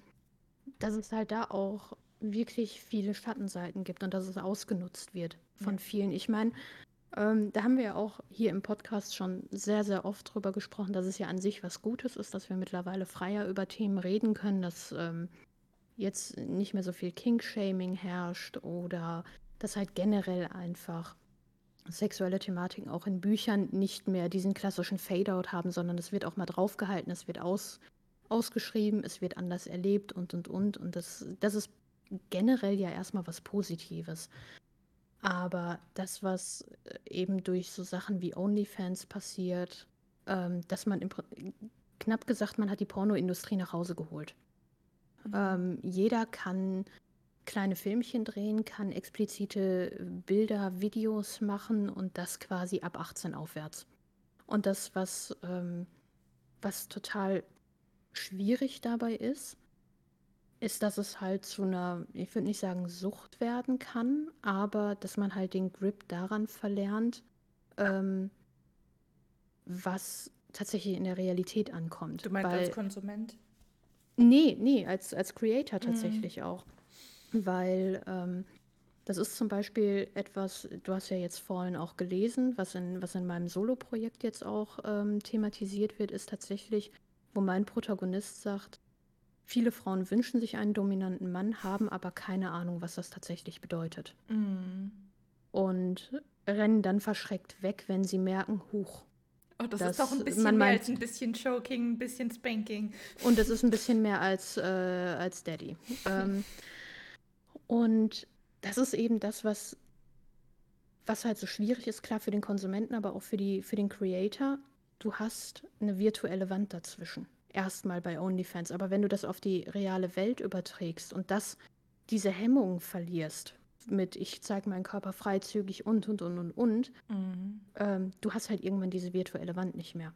dass es halt da auch wirklich viele Schattenseiten gibt und dass es ausgenutzt wird von ja. vielen. Ich meine, ähm, da haben wir ja auch hier im Podcast schon sehr, sehr oft drüber gesprochen, dass es ja an sich was Gutes ist, dass wir mittlerweile freier über Themen reden können, dass ähm, jetzt nicht mehr so viel King-Shaming herrscht oder dass halt generell einfach sexuelle Thematiken auch in Büchern nicht mehr diesen klassischen Fade-out haben, sondern es wird auch mal draufgehalten, es wird aus, ausgeschrieben, es wird anders erlebt und und und. Und das, das ist generell ja erstmal was Positives. Aber das, was äh, eben durch so Sachen wie OnlyFans passiert, ähm, dass man im, knapp gesagt, man hat die Pornoindustrie nach Hause geholt. Mhm. Ähm, jeder kann kleine Filmchen drehen, kann explizite Bilder, Videos machen und das quasi ab 18 aufwärts. Und das, was, ähm, was total schwierig dabei ist, ist, dass es halt zu einer, ich würde nicht sagen Sucht werden kann, aber dass man halt den Grip daran verlernt, ähm, was tatsächlich in der Realität ankommt. Du meinst Weil, als Konsument? Nee, nee, als, als Creator mhm. tatsächlich mhm. auch. Weil ähm, das ist zum Beispiel etwas, du hast ja jetzt vorhin auch gelesen, was in, was in meinem Solo-Projekt jetzt auch ähm, thematisiert wird, ist tatsächlich, wo mein Protagonist sagt, Viele Frauen wünschen sich einen dominanten Mann, haben aber keine Ahnung, was das tatsächlich bedeutet. Mm. Und rennen dann verschreckt weg, wenn sie merken, huch. Oh, das ist doch ein bisschen mehr meint, als ein bisschen Choking, ein bisschen Spanking. Und es ist ein bisschen mehr als, äh, als Daddy. ähm, und das ist eben das, was, was halt so schwierig ist, klar für den Konsumenten, aber auch für, die, für den Creator. Du hast eine virtuelle Wand dazwischen erstmal bei OnlyFans. Aber wenn du das auf die reale Welt überträgst und das, diese Hemmungen verlierst, mit ich zeige meinen Körper freizügig und und und und und, mhm. ähm, du hast halt irgendwann diese virtuelle Wand nicht mehr.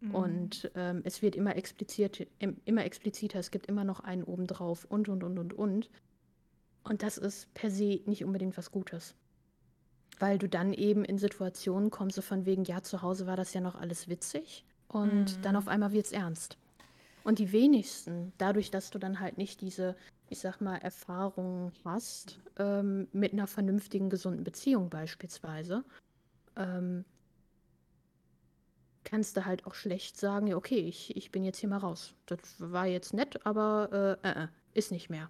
Mhm. Und ähm, es wird immer explizit, immer expliziter, es gibt immer noch einen obendrauf und und und und und. Und das ist per se nicht unbedingt was Gutes. Weil du dann eben in Situationen kommst, so von wegen, ja, zu Hause war das ja noch alles witzig. Und mhm. dann auf einmal wird es ernst. Und die wenigsten, dadurch, dass du dann halt nicht diese, ich sag mal, Erfahrung hast, ähm, mit einer vernünftigen, gesunden Beziehung beispielsweise, ähm, kannst du halt auch schlecht sagen, ja, okay, ich, ich bin jetzt hier mal raus. Das war jetzt nett, aber äh, äh, äh ist nicht mehr.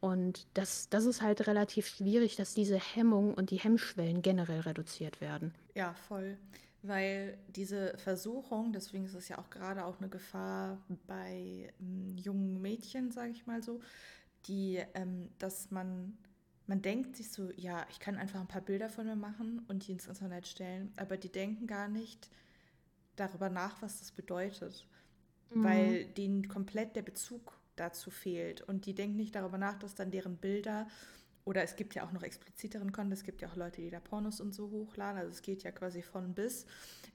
Und das, das ist halt relativ schwierig, dass diese Hemmung und die Hemmschwellen generell reduziert werden. Ja, voll weil diese Versuchung, deswegen ist es ja auch gerade auch eine Gefahr bei ähm, jungen Mädchen, sage ich mal so, die, ähm, dass man, man denkt sich so, ja, ich kann einfach ein paar Bilder von mir machen und die ins Internet stellen, aber die denken gar nicht darüber nach, was das bedeutet, mhm. weil denen komplett der Bezug dazu fehlt und die denken nicht darüber nach, dass dann deren Bilder oder es gibt ja auch noch expliziteren Content, es gibt ja auch Leute, die da Pornos und so hochladen, also es geht ja quasi von bis,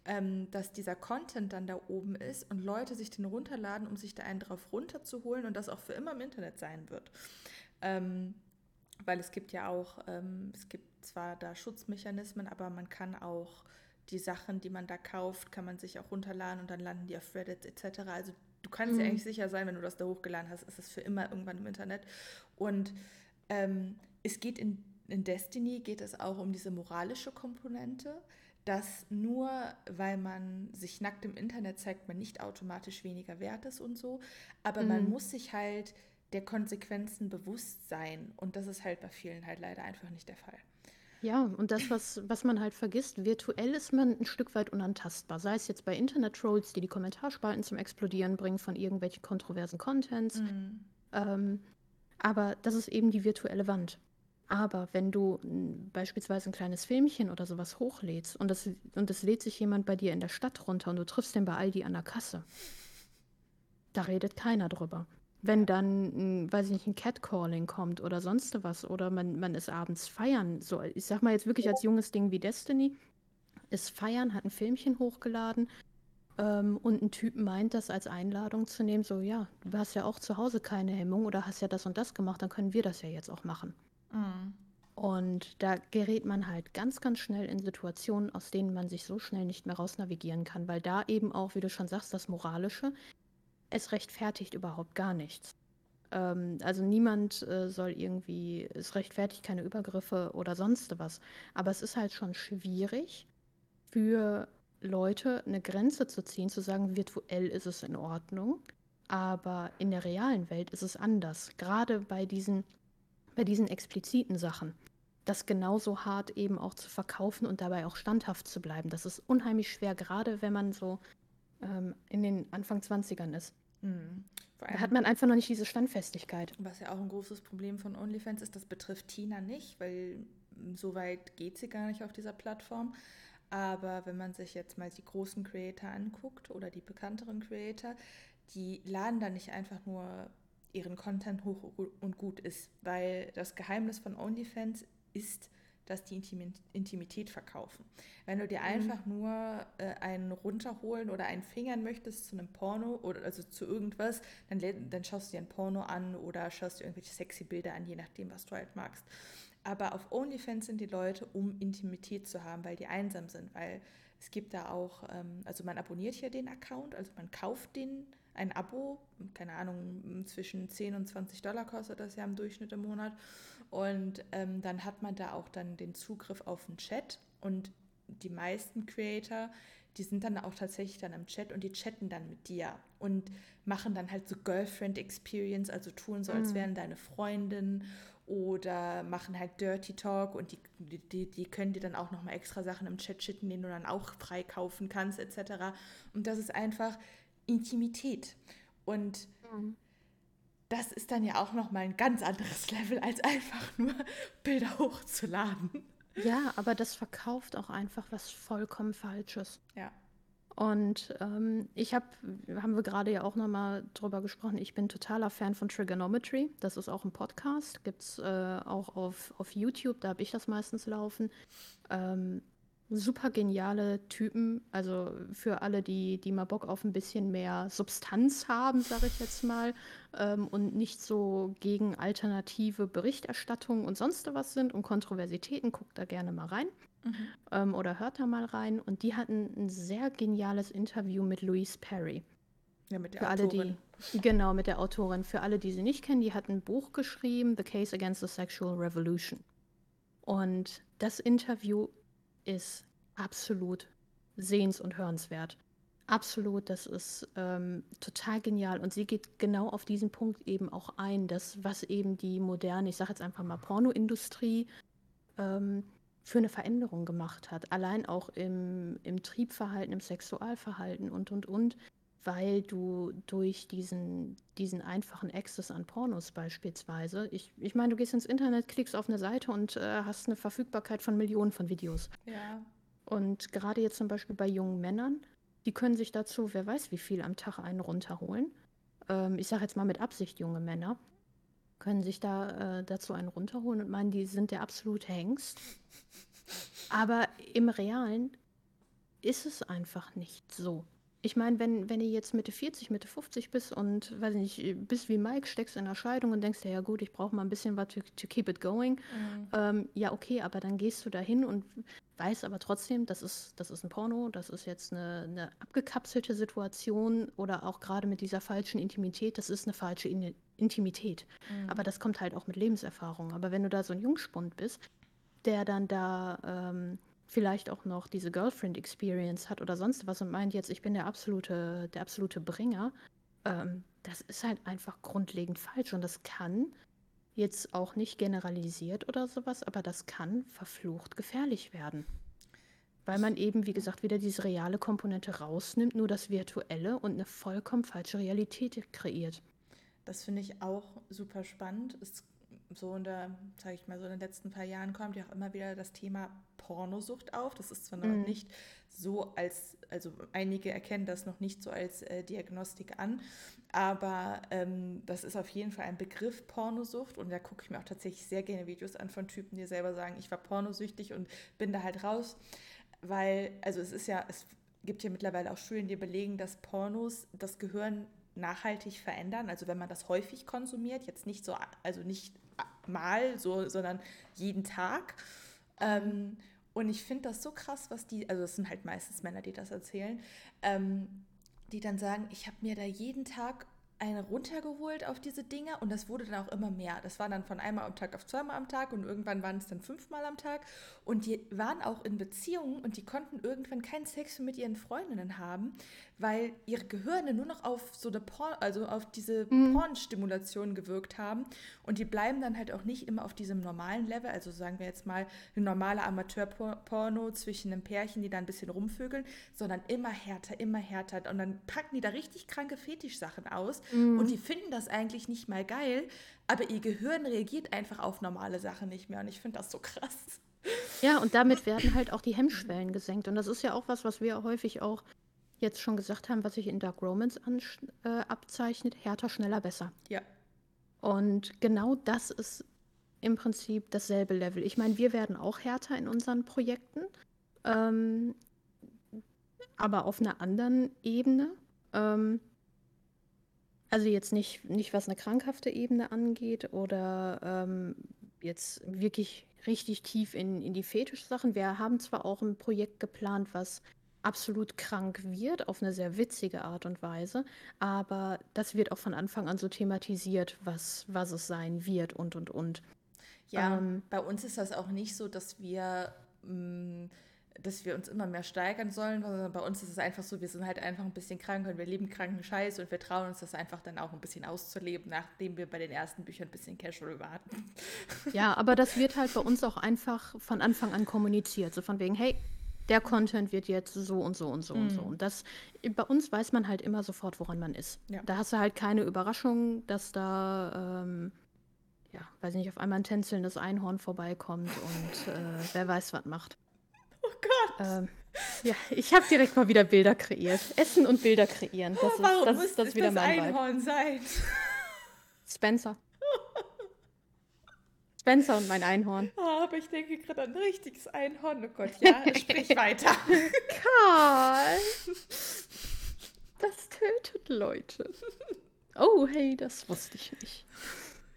ähm, dass dieser Content dann da oben ist und Leute sich den runterladen, um sich da einen drauf runterzuholen und das auch für immer im Internet sein wird. Ähm, weil es gibt ja auch, ähm, es gibt zwar da Schutzmechanismen, aber man kann auch die Sachen, die man da kauft, kann man sich auch runterladen und dann landen die auf Reddit etc. Also du kannst mhm. ja eigentlich sicher sein, wenn du das da hochgeladen hast, ist es für immer irgendwann im Internet. Und ähm, es geht in, in Destiny geht es auch um diese moralische Komponente, dass nur weil man sich nackt im Internet zeigt, man nicht automatisch weniger wert ist und so. Aber mhm. man muss sich halt der Konsequenzen bewusst sein. Und das ist halt bei vielen halt leider einfach nicht der Fall. Ja, und das, was, was man halt vergisst, virtuell ist man ein Stück weit unantastbar. Sei es jetzt bei Internet-Trolls, die die Kommentarspalten zum Explodieren bringen von irgendwelchen kontroversen Contents. Mhm. Ähm, aber das ist eben die virtuelle Wand. Aber wenn du beispielsweise ein kleines Filmchen oder sowas hochlädst und das, und das lädt sich jemand bei dir in der Stadt runter und du triffst den bei Aldi an der Kasse, da redet keiner drüber. Wenn dann, weiß ich nicht, ein Catcalling kommt oder sonst was oder man, man ist abends feiern, so, ich sag mal jetzt wirklich als junges Ding wie Destiny, ist feiern, hat ein Filmchen hochgeladen ähm, und ein Typ meint, das als Einladung zu nehmen, so ja, du hast ja auch zu Hause keine Hemmung oder hast ja das und das gemacht, dann können wir das ja jetzt auch machen. Mhm. Und da gerät man halt ganz, ganz schnell in Situationen, aus denen man sich so schnell nicht mehr rausnavigieren kann, weil da eben auch, wie du schon sagst, das Moralische, es rechtfertigt überhaupt gar nichts. Ähm, also niemand äh, soll irgendwie, es rechtfertigt keine Übergriffe oder sonst was. Aber es ist halt schon schwierig für Leute eine Grenze zu ziehen, zu sagen, virtuell ist es in Ordnung, aber in der realen Welt ist es anders. Gerade bei diesen, bei diesen expliziten Sachen das genauso hart eben auch zu verkaufen und dabei auch standhaft zu bleiben. Das ist unheimlich schwer, gerade wenn man so ähm, in den Anfang 20ern ist. Mhm. Da hat man einfach noch nicht diese Standfestigkeit. Was ja auch ein großes Problem von OnlyFans ist, das betrifft Tina nicht, weil so weit geht sie gar nicht auf dieser Plattform. Aber wenn man sich jetzt mal die großen Creator anguckt oder die bekannteren Creator, die laden dann nicht einfach nur ihren Content hoch und gut ist, weil das Geheimnis von OnlyFans ist, dass die Intimität verkaufen. Wenn du dir mhm. einfach nur äh, einen runterholen oder einen fingern möchtest zu einem Porno oder also zu irgendwas, dann, dann schaust du dir ein Porno an oder schaust dir irgendwelche sexy Bilder an, je nachdem, was du halt magst. Aber auf OnlyFans sind die Leute, um Intimität zu haben, weil die einsam sind, weil es gibt da auch, ähm, also man abonniert hier den Account, also man kauft den ein Abo, keine Ahnung, zwischen 10 und 20 Dollar kostet das ja im Durchschnitt im Monat. Und ähm, dann hat man da auch dann den Zugriff auf den Chat und die meisten Creator, die sind dann auch tatsächlich dann im Chat und die chatten dann mit dir und machen dann halt so Girlfriend Experience, also tun so, als mhm. wären deine Freundin oder machen halt Dirty Talk und die, die, die können dir dann auch nochmal extra Sachen im Chat schicken, den du dann auch freikaufen kannst, etc. Und das ist einfach Intimität. Und mhm das ist dann ja auch nochmal ein ganz anderes Level, als einfach nur Bilder hochzuladen. Ja, aber das verkauft auch einfach was vollkommen Falsches. Ja. Und ähm, ich habe, haben wir gerade ja auch nochmal drüber gesprochen, ich bin totaler Fan von Trigonometry. Das ist auch ein Podcast, gibt es äh, auch auf, auf YouTube, da habe ich das meistens laufen. Ähm, super geniale Typen. Also für alle, die, die mal Bock auf ein bisschen mehr Substanz haben, sage ich jetzt mal, ähm, und nicht so gegen alternative Berichterstattung und sonst was sind und Kontroversitäten, guckt da gerne mal rein. Mhm. Ähm, oder hört da mal rein. Und die hatten ein sehr geniales Interview mit Louise Perry. Ja, mit der Für Autorin. Alle, die, genau, mit der Autorin. Für alle, die sie nicht kennen, die hat ein Buch geschrieben, The Case Against the Sexual Revolution. Und das Interview ist absolut sehens- und hörenswert. Absolut, das ist ähm, total genial. Und sie geht genau auf diesen Punkt eben auch ein, dass was eben die moderne, ich sage jetzt einfach mal Pornoindustrie, ähm, für eine Veränderung gemacht hat. Allein auch im, im Triebverhalten, im Sexualverhalten und, und, und, weil du durch diesen, diesen einfachen Access an Pornos beispielsweise, ich, ich meine, du gehst ins Internet, klickst auf eine Seite und äh, hast eine Verfügbarkeit von Millionen von Videos. Ja. Und gerade jetzt zum Beispiel bei jungen Männern, die können sich dazu, wer weiß wie viel am Tag einen runterholen. Ähm, ich sage jetzt mal mit Absicht junge Männer, können sich da äh, dazu einen runterholen und meinen, die sind der absolute Hengst. Aber im Realen ist es einfach nicht so. Ich meine, wenn, wenn ihr jetzt Mitte 40, Mitte 50 bist und, weiß nicht, bist wie Mike, steckst in der Scheidung und denkst dir, ja gut, ich brauche mal ein bisschen was to, to keep it going. Mhm. Ähm, ja, okay, aber dann gehst du da hin und weißt aber trotzdem, das ist, das ist ein Porno, das ist jetzt eine, eine abgekapselte Situation oder auch gerade mit dieser falschen Intimität, das ist eine falsche In Intimität. Mhm. Aber das kommt halt auch mit Lebenserfahrung. Aber wenn du da so ein Jungspund bist, der dann da ähm, vielleicht auch noch diese Girlfriend-Experience hat oder sonst was und meint jetzt, ich bin der absolute, der absolute Bringer, ähm, das ist halt einfach grundlegend falsch und das kann jetzt auch nicht generalisiert oder sowas, aber das kann verflucht gefährlich werden. Weil man eben, wie gesagt, wieder diese reale Komponente rausnimmt, nur das Virtuelle und eine vollkommen falsche Realität kreiert. Das finde ich auch super spannend. Es so in der, sage ich mal, so in den letzten paar Jahren kommt ja auch immer wieder das Thema Pornosucht auf. Das ist zwar noch mhm. nicht so als, also einige erkennen das noch nicht so als äh, Diagnostik an, aber ähm, das ist auf jeden Fall ein Begriff Pornosucht und da gucke ich mir auch tatsächlich sehr gerne Videos an von Typen, die selber sagen, ich war pornosüchtig und bin da halt raus weil, also es ist ja, es gibt ja mittlerweile auch Studien, die belegen, dass Pornos das Gehirn nachhaltig verändern. Also wenn man das häufig konsumiert, jetzt nicht so, also nicht mal so, sondern jeden Tag. Ähm, und ich finde das so krass, was die, also es sind halt meistens Männer, die das erzählen, ähm, die dann sagen, ich habe mir da jeden Tag eine runtergeholt auf diese Dinge und das wurde dann auch immer mehr. Das war dann von einmal am Tag auf zweimal am Tag und irgendwann waren es dann fünfmal am Tag und die waren auch in Beziehungen und die konnten irgendwann keinen Sex mit ihren Freundinnen haben, weil ihre Gehirne nur noch auf so eine Porn, also auf diese mhm. Pornstimulation gewirkt haben und die bleiben dann halt auch nicht immer auf diesem normalen Level, also sagen wir jetzt mal ein normaler Amateurporno zwischen einem Pärchen, die da ein bisschen rumvögeln, sondern immer härter, immer härter und dann packen die da richtig kranke Fetischsachen aus Mhm. Und die finden das eigentlich nicht mal geil, aber ihr Gehirn reagiert einfach auf normale Sachen nicht mehr. Und ich finde das so krass. Ja, und damit werden halt auch die Hemmschwellen gesenkt. Und das ist ja auch was, was wir häufig auch jetzt schon gesagt haben, was sich in Dark Romance an, äh, abzeichnet. Härter, schneller, besser. Ja. Und genau das ist im Prinzip dasselbe Level. Ich meine, wir werden auch härter in unseren Projekten, ähm, aber auf einer anderen Ebene. Ähm, also jetzt nicht, nicht was eine krankhafte Ebene angeht oder ähm, jetzt wirklich richtig tief in, in die Fetisch-Sachen. Wir haben zwar auch ein Projekt geplant, was absolut krank wird, auf eine sehr witzige Art und Weise, aber das wird auch von Anfang an so thematisiert, was, was es sein wird und und und. Ja, ähm, bei uns ist das auch nicht so, dass wir mh, mm, dass wir uns immer mehr steigern sollen, sondern bei uns ist es einfach so, wir sind halt einfach ein bisschen krank und wir leben kranken Scheiß und wir trauen uns das einfach dann auch ein bisschen auszuleben, nachdem wir bei den ersten Büchern ein bisschen casual waren. Ja, aber das wird halt bei uns auch einfach von Anfang an kommuniziert, so von wegen, hey, der Content wird jetzt so und so und so mhm. und so. Mhm. Und das bei uns weiß man halt immer sofort, woran man ist. Ja. Da hast du halt keine Überraschung, dass da ähm, ja, weiß nicht, auf einmal ein tänzelndes Einhorn vorbeikommt und äh, wer weiß, was macht. Oh Gott. Ähm, ja, ich habe direkt mal wieder Bilder kreiert. Essen und Bilder kreieren. Das oh, warum ist, das, muss das, wieder das mein Einhorn Vibe. sein? Spencer. Spencer und mein Einhorn. Oh, aber ich denke gerade an ein richtiges Einhorn. Oh Gott, ja, sprich weiter. Karl. Das tötet Leute. Oh, hey, das wusste ich nicht.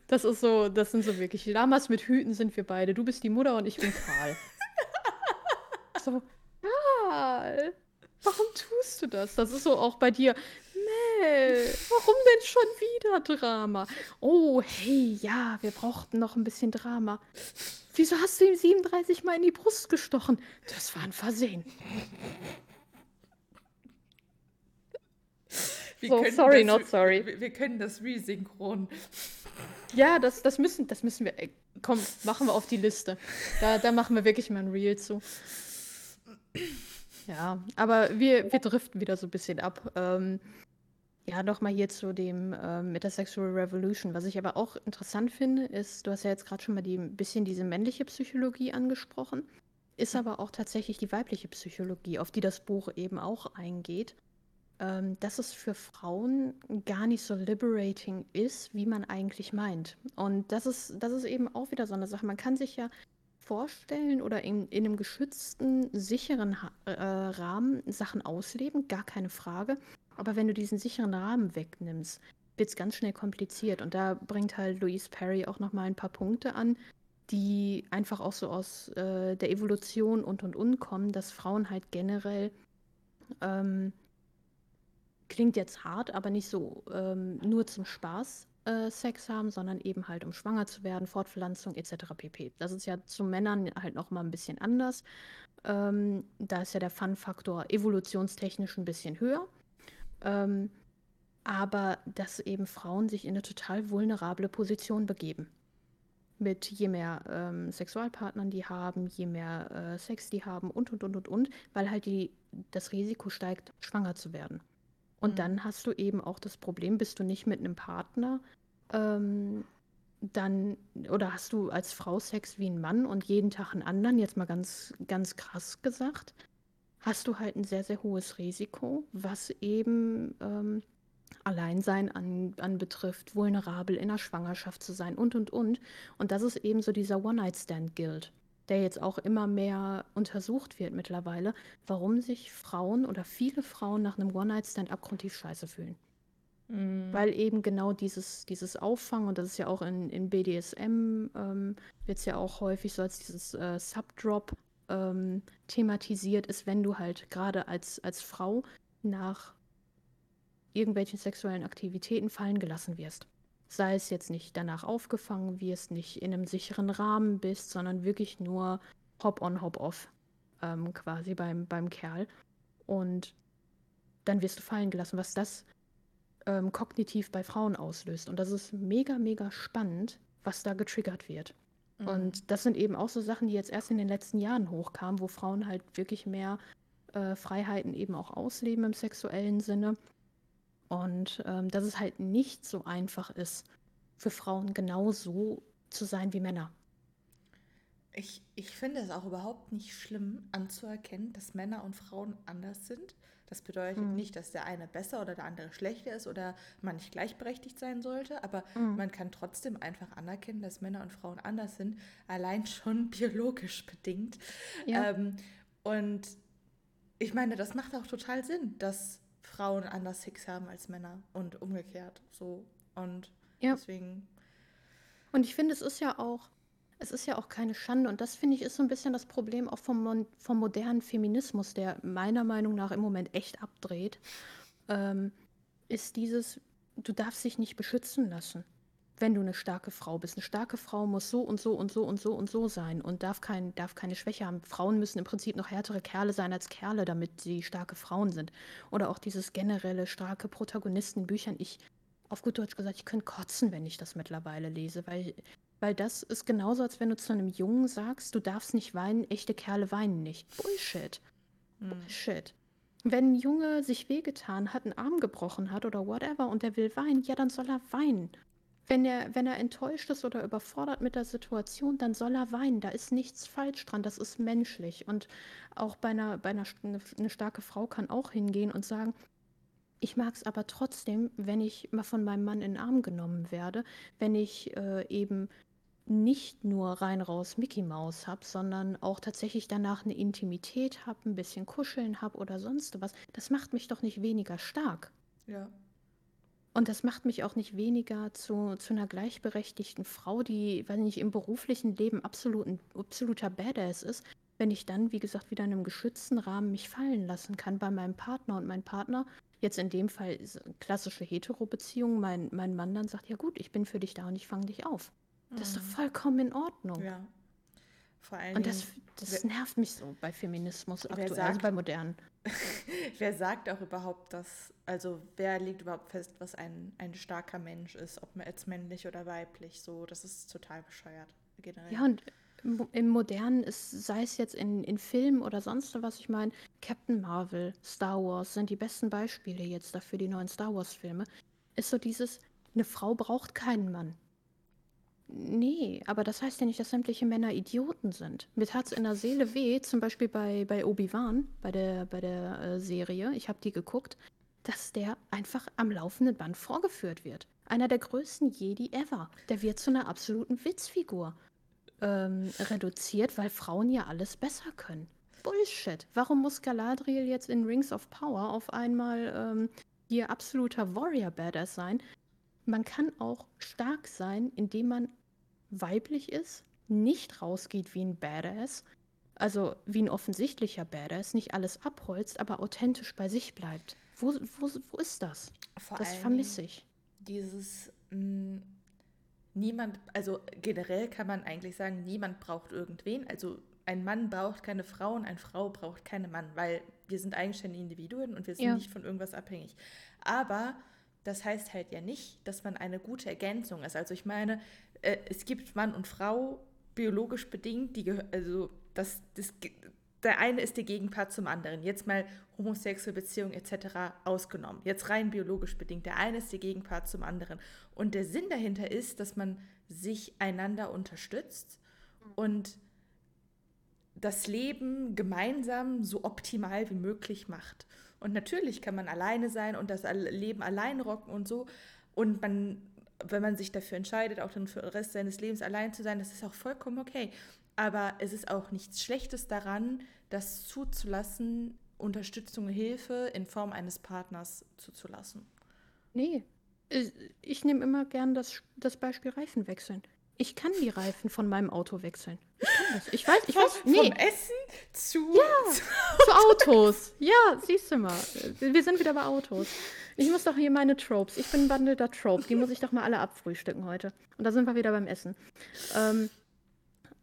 Das ist so, das sind so wirklich Lamas mit Hüten sind wir beide. Du bist die Mutter und ich bin Karl. So, Karl, warum tust du das? Das ist so auch bei dir. Mel, warum denn schon wieder Drama? Oh, hey, ja, wir brauchten noch ein bisschen Drama. Wieso hast du ihm 37 Mal in die Brust gestochen? Das war ein Versehen. so, sorry, das, not sorry. Wir, wir, können das resynchron. Ja, das, das, müssen, das müssen wir. Komm, machen wir auf die Liste. Da, da machen wir wirklich mal ein Reel zu. Ja, aber wir, wir driften wieder so ein bisschen ab. Ähm, ja, nochmal hier zu dem ähm, mit der Sexual Revolution. Was ich aber auch interessant finde, ist, du hast ja jetzt gerade schon mal die, ein bisschen diese männliche Psychologie angesprochen, ist aber auch tatsächlich die weibliche Psychologie, auf die das Buch eben auch eingeht. Ähm, dass es für Frauen gar nicht so liberating ist, wie man eigentlich meint. Und das ist, das ist eben auch wieder so eine Sache. Man kann sich ja vorstellen oder in, in einem geschützten, sicheren äh, Rahmen Sachen ausleben, gar keine Frage. Aber wenn du diesen sicheren Rahmen wegnimmst, wird es ganz schnell kompliziert. Und da bringt halt Louise Perry auch nochmal ein paar Punkte an, die einfach auch so aus äh, der Evolution und und und kommen, dass Frauen halt generell ähm, klingt jetzt hart, aber nicht so ähm, nur zum Spaß äh, Sex haben, sondern eben halt um schwanger zu werden, Fortpflanzung etc. pp. Das ist ja zu Männern halt noch mal ein bisschen anders. Ähm, da ist ja der Fun-Faktor evolutionstechnisch ein bisschen höher. Ähm, aber dass eben Frauen sich in eine total vulnerable Position begeben. Mit je mehr ähm, Sexualpartnern die haben, je mehr äh, Sex die haben und und und und und, weil halt die, das Risiko steigt, schwanger zu werden. Und mhm. dann hast du eben auch das Problem, bist du nicht mit einem Partner, ähm, dann, oder hast du als Frau Sex wie ein Mann und jeden Tag einen anderen, jetzt mal ganz, ganz krass gesagt, hast du halt ein sehr, sehr hohes Risiko, was eben ähm, Alleinsein an, anbetrifft, vulnerabel in der Schwangerschaft zu sein und, und, und. Und das ist eben so dieser One-Night-Stand-Guild der jetzt auch immer mehr untersucht wird mittlerweile, warum sich Frauen oder viele Frauen nach einem One-Night-Stand abgrundtief scheiße fühlen. Mhm. Weil eben genau dieses, dieses Auffangen, und das ist ja auch in, in BDSM, ähm, wird es ja auch häufig so als dieses äh, Subdrop ähm, thematisiert ist, wenn du halt gerade als, als Frau nach irgendwelchen sexuellen Aktivitäten fallen gelassen wirst. Sei es jetzt nicht danach aufgefangen wirst, nicht in einem sicheren Rahmen bist, sondern wirklich nur Hop-on, Hop-off ähm, quasi beim, beim Kerl. Und dann wirst du fallen gelassen, was das ähm, kognitiv bei Frauen auslöst. Und das ist mega, mega spannend, was da getriggert wird. Mhm. Und das sind eben auch so Sachen, die jetzt erst in den letzten Jahren hochkamen, wo Frauen halt wirklich mehr äh, Freiheiten eben auch ausleben im sexuellen Sinne. Und ähm, dass es halt nicht so einfach ist, für Frauen genauso zu sein wie Männer. Ich, ich finde es auch überhaupt nicht schlimm anzuerkennen, dass Männer und Frauen anders sind. Das bedeutet Mhm. nicht, dass der eine besser oder der andere schlechter ist oder man nicht gleichberechtigt sein sollte, aber Mhm. man kann trotzdem einfach anerkennen, dass Männer und Frauen anders sind, allein schon biologisch bedingt. Ja. Ähm, und ich meine, das macht auch total Sinn, dass Frauen anders Sex haben als Männer und umgekehrt so. Und Ja. deswegen, Und ich finde, es ist ja auch, es ist ja auch keine Schande. Und das finde ich ist so ein bisschen das Problem auch vom, vom modernen Feminismus, der meiner Meinung nach im Moment echt abdreht, ähm, ist dieses, du darfst dich nicht beschützen lassen, wenn du eine starke Frau bist. Eine starke Frau muss so und so und so und so und so sein und darf, kein, darf keine Schwäche haben. Frauen müssen im Prinzip noch härtere Kerle sein als Kerle, damit sie starke Frauen sind. Oder auch dieses generelle starke Protagonisten in Büchern. Ich, auf gut Deutsch gesagt, ich könnte kotzen, wenn ich das mittlerweile lese, weil, weil das ist genauso, als wenn du zu einem Jungen sagst, du darfst nicht weinen, echte Kerle weinen nicht. Bullshit. hm, Bullshit. Wenn ein Junge sich wehgetan hat, einen Arm gebrochen hat oder whatever und der will weinen, ja, dann soll er weinen. Wenn er, wenn er enttäuscht ist oder überfordert mit der Situation, dann soll er weinen. Da ist nichts falsch dran. Das ist menschlich. Und auch bei einer, bei einer eine, starke Frau kann auch hingehen und sagen, ich mag es aber trotzdem, wenn ich mal von meinem Mann in den Arm genommen werde, wenn ich äh, eben nicht nur rein raus Mickey Maus habe, sondern auch tatsächlich danach eine Intimität habe, ein bisschen kuscheln habe oder sonst was. Das macht mich doch nicht weniger stark. ja. Und das macht mich auch nicht weniger zu, zu einer gleichberechtigten Frau, die, weiß nicht, im beruflichen Leben absolut, ein absoluter Badass ist, wenn ich dann, wie gesagt, wieder in einem geschützten Rahmen mich fallen lassen kann bei meinem Partner und mein Partner, jetzt in dem Fall klassische Hetero-Beziehung, mein, mein Mann dann sagt, ja gut, ich bin für dich da und ich fange dich auf. Das ist doch Mhm. vollkommen in Ordnung. Ja. Vor allen Und das, das nervt mich so bei Feminismus Wer aktuell, also sagt- bei modernen. wer sagt auch überhaupt, dass, also wer legt überhaupt fest, was ein, ein starker Mensch ist, ob man jetzt männlich oder weiblich, so, das ist total bescheuert, generell. Ja, und im, im Modernen ist, sei es jetzt in, in Filmen oder sonst was, ich meine, Captain Marvel, Star Wars sind die besten Beispiele jetzt dafür, die neuen Star Wars-Filme, ist so dieses, eine Frau braucht keinen Mann. Nee, aber das heißt ja nicht, dass sämtliche Männer Idioten sind. Mir tat's in der Seele weh, zum Beispiel bei, bei Obi-Wan, bei der, bei der äh, Serie, ich habe die geguckt, dass der einfach am laufenden Band vorgeführt wird. Einer der größten Jedi ever. Der wird zu einer absoluten Witzfigur ähm, reduziert, weil Frauen ja alles besser können. Bullshit. Warum muss Galadriel jetzt in Rings of Power auf einmal ähm, hier absoluter Warrior Badass sein? Man kann auch stark sein, indem man weiblich ist, nicht rausgeht wie ein Badass, also wie ein offensichtlicher Badass, nicht alles abholzt, aber authentisch bei sich bleibt. Wo, wo, wo ist das? Vor Das vermisse ich. Dieses, mh, niemand, also generell kann man eigentlich sagen, niemand braucht irgendwen. Also ein Mann braucht keine Frau und eine Frau braucht keine Mann, weil wir sind eigenständige Individuen und wir sind Ja. nicht von irgendwas abhängig. Aber das heißt halt ja nicht, dass man eine gute Ergänzung ist. Also ich meine, äh, es gibt Mann und Frau biologisch bedingt, die also das, das, der eine ist der Gegenpart zum anderen. Jetzt mal homosexuelle Beziehung etc. ausgenommen. Jetzt rein biologisch bedingt. Der eine ist der Gegenpart zum anderen. Und der Sinn dahinter ist, dass man sich einander unterstützt und das Leben gemeinsam so optimal wie möglich macht. Und natürlich kann man alleine sein und das Leben allein rocken und so. Und man, wenn man sich dafür entscheidet, auch dann für den Rest seines Lebens allein zu sein, das ist auch vollkommen okay. aber es ist auch nichts Schlechtes daran, das zuzulassen, Unterstützung, Hilfe in Form eines Partners zuzulassen. Nee, ich nehme immer gern das, das Beispiel Reifen wechseln. Ich kann die Reifen von meinem Auto wechseln. Ich kann das. Ich weiß, ich weiß. Nee. Vom Essen zu, ja, zu Autos. Ja, siehst du mal. Wir sind wieder bei Autos. Ich muss doch hier meine Tropes. Ich bin ein wandelnder Trope. Die muss ich doch mal alle abfrühstücken heute. Und da sind wir wieder beim Essen. Ähm,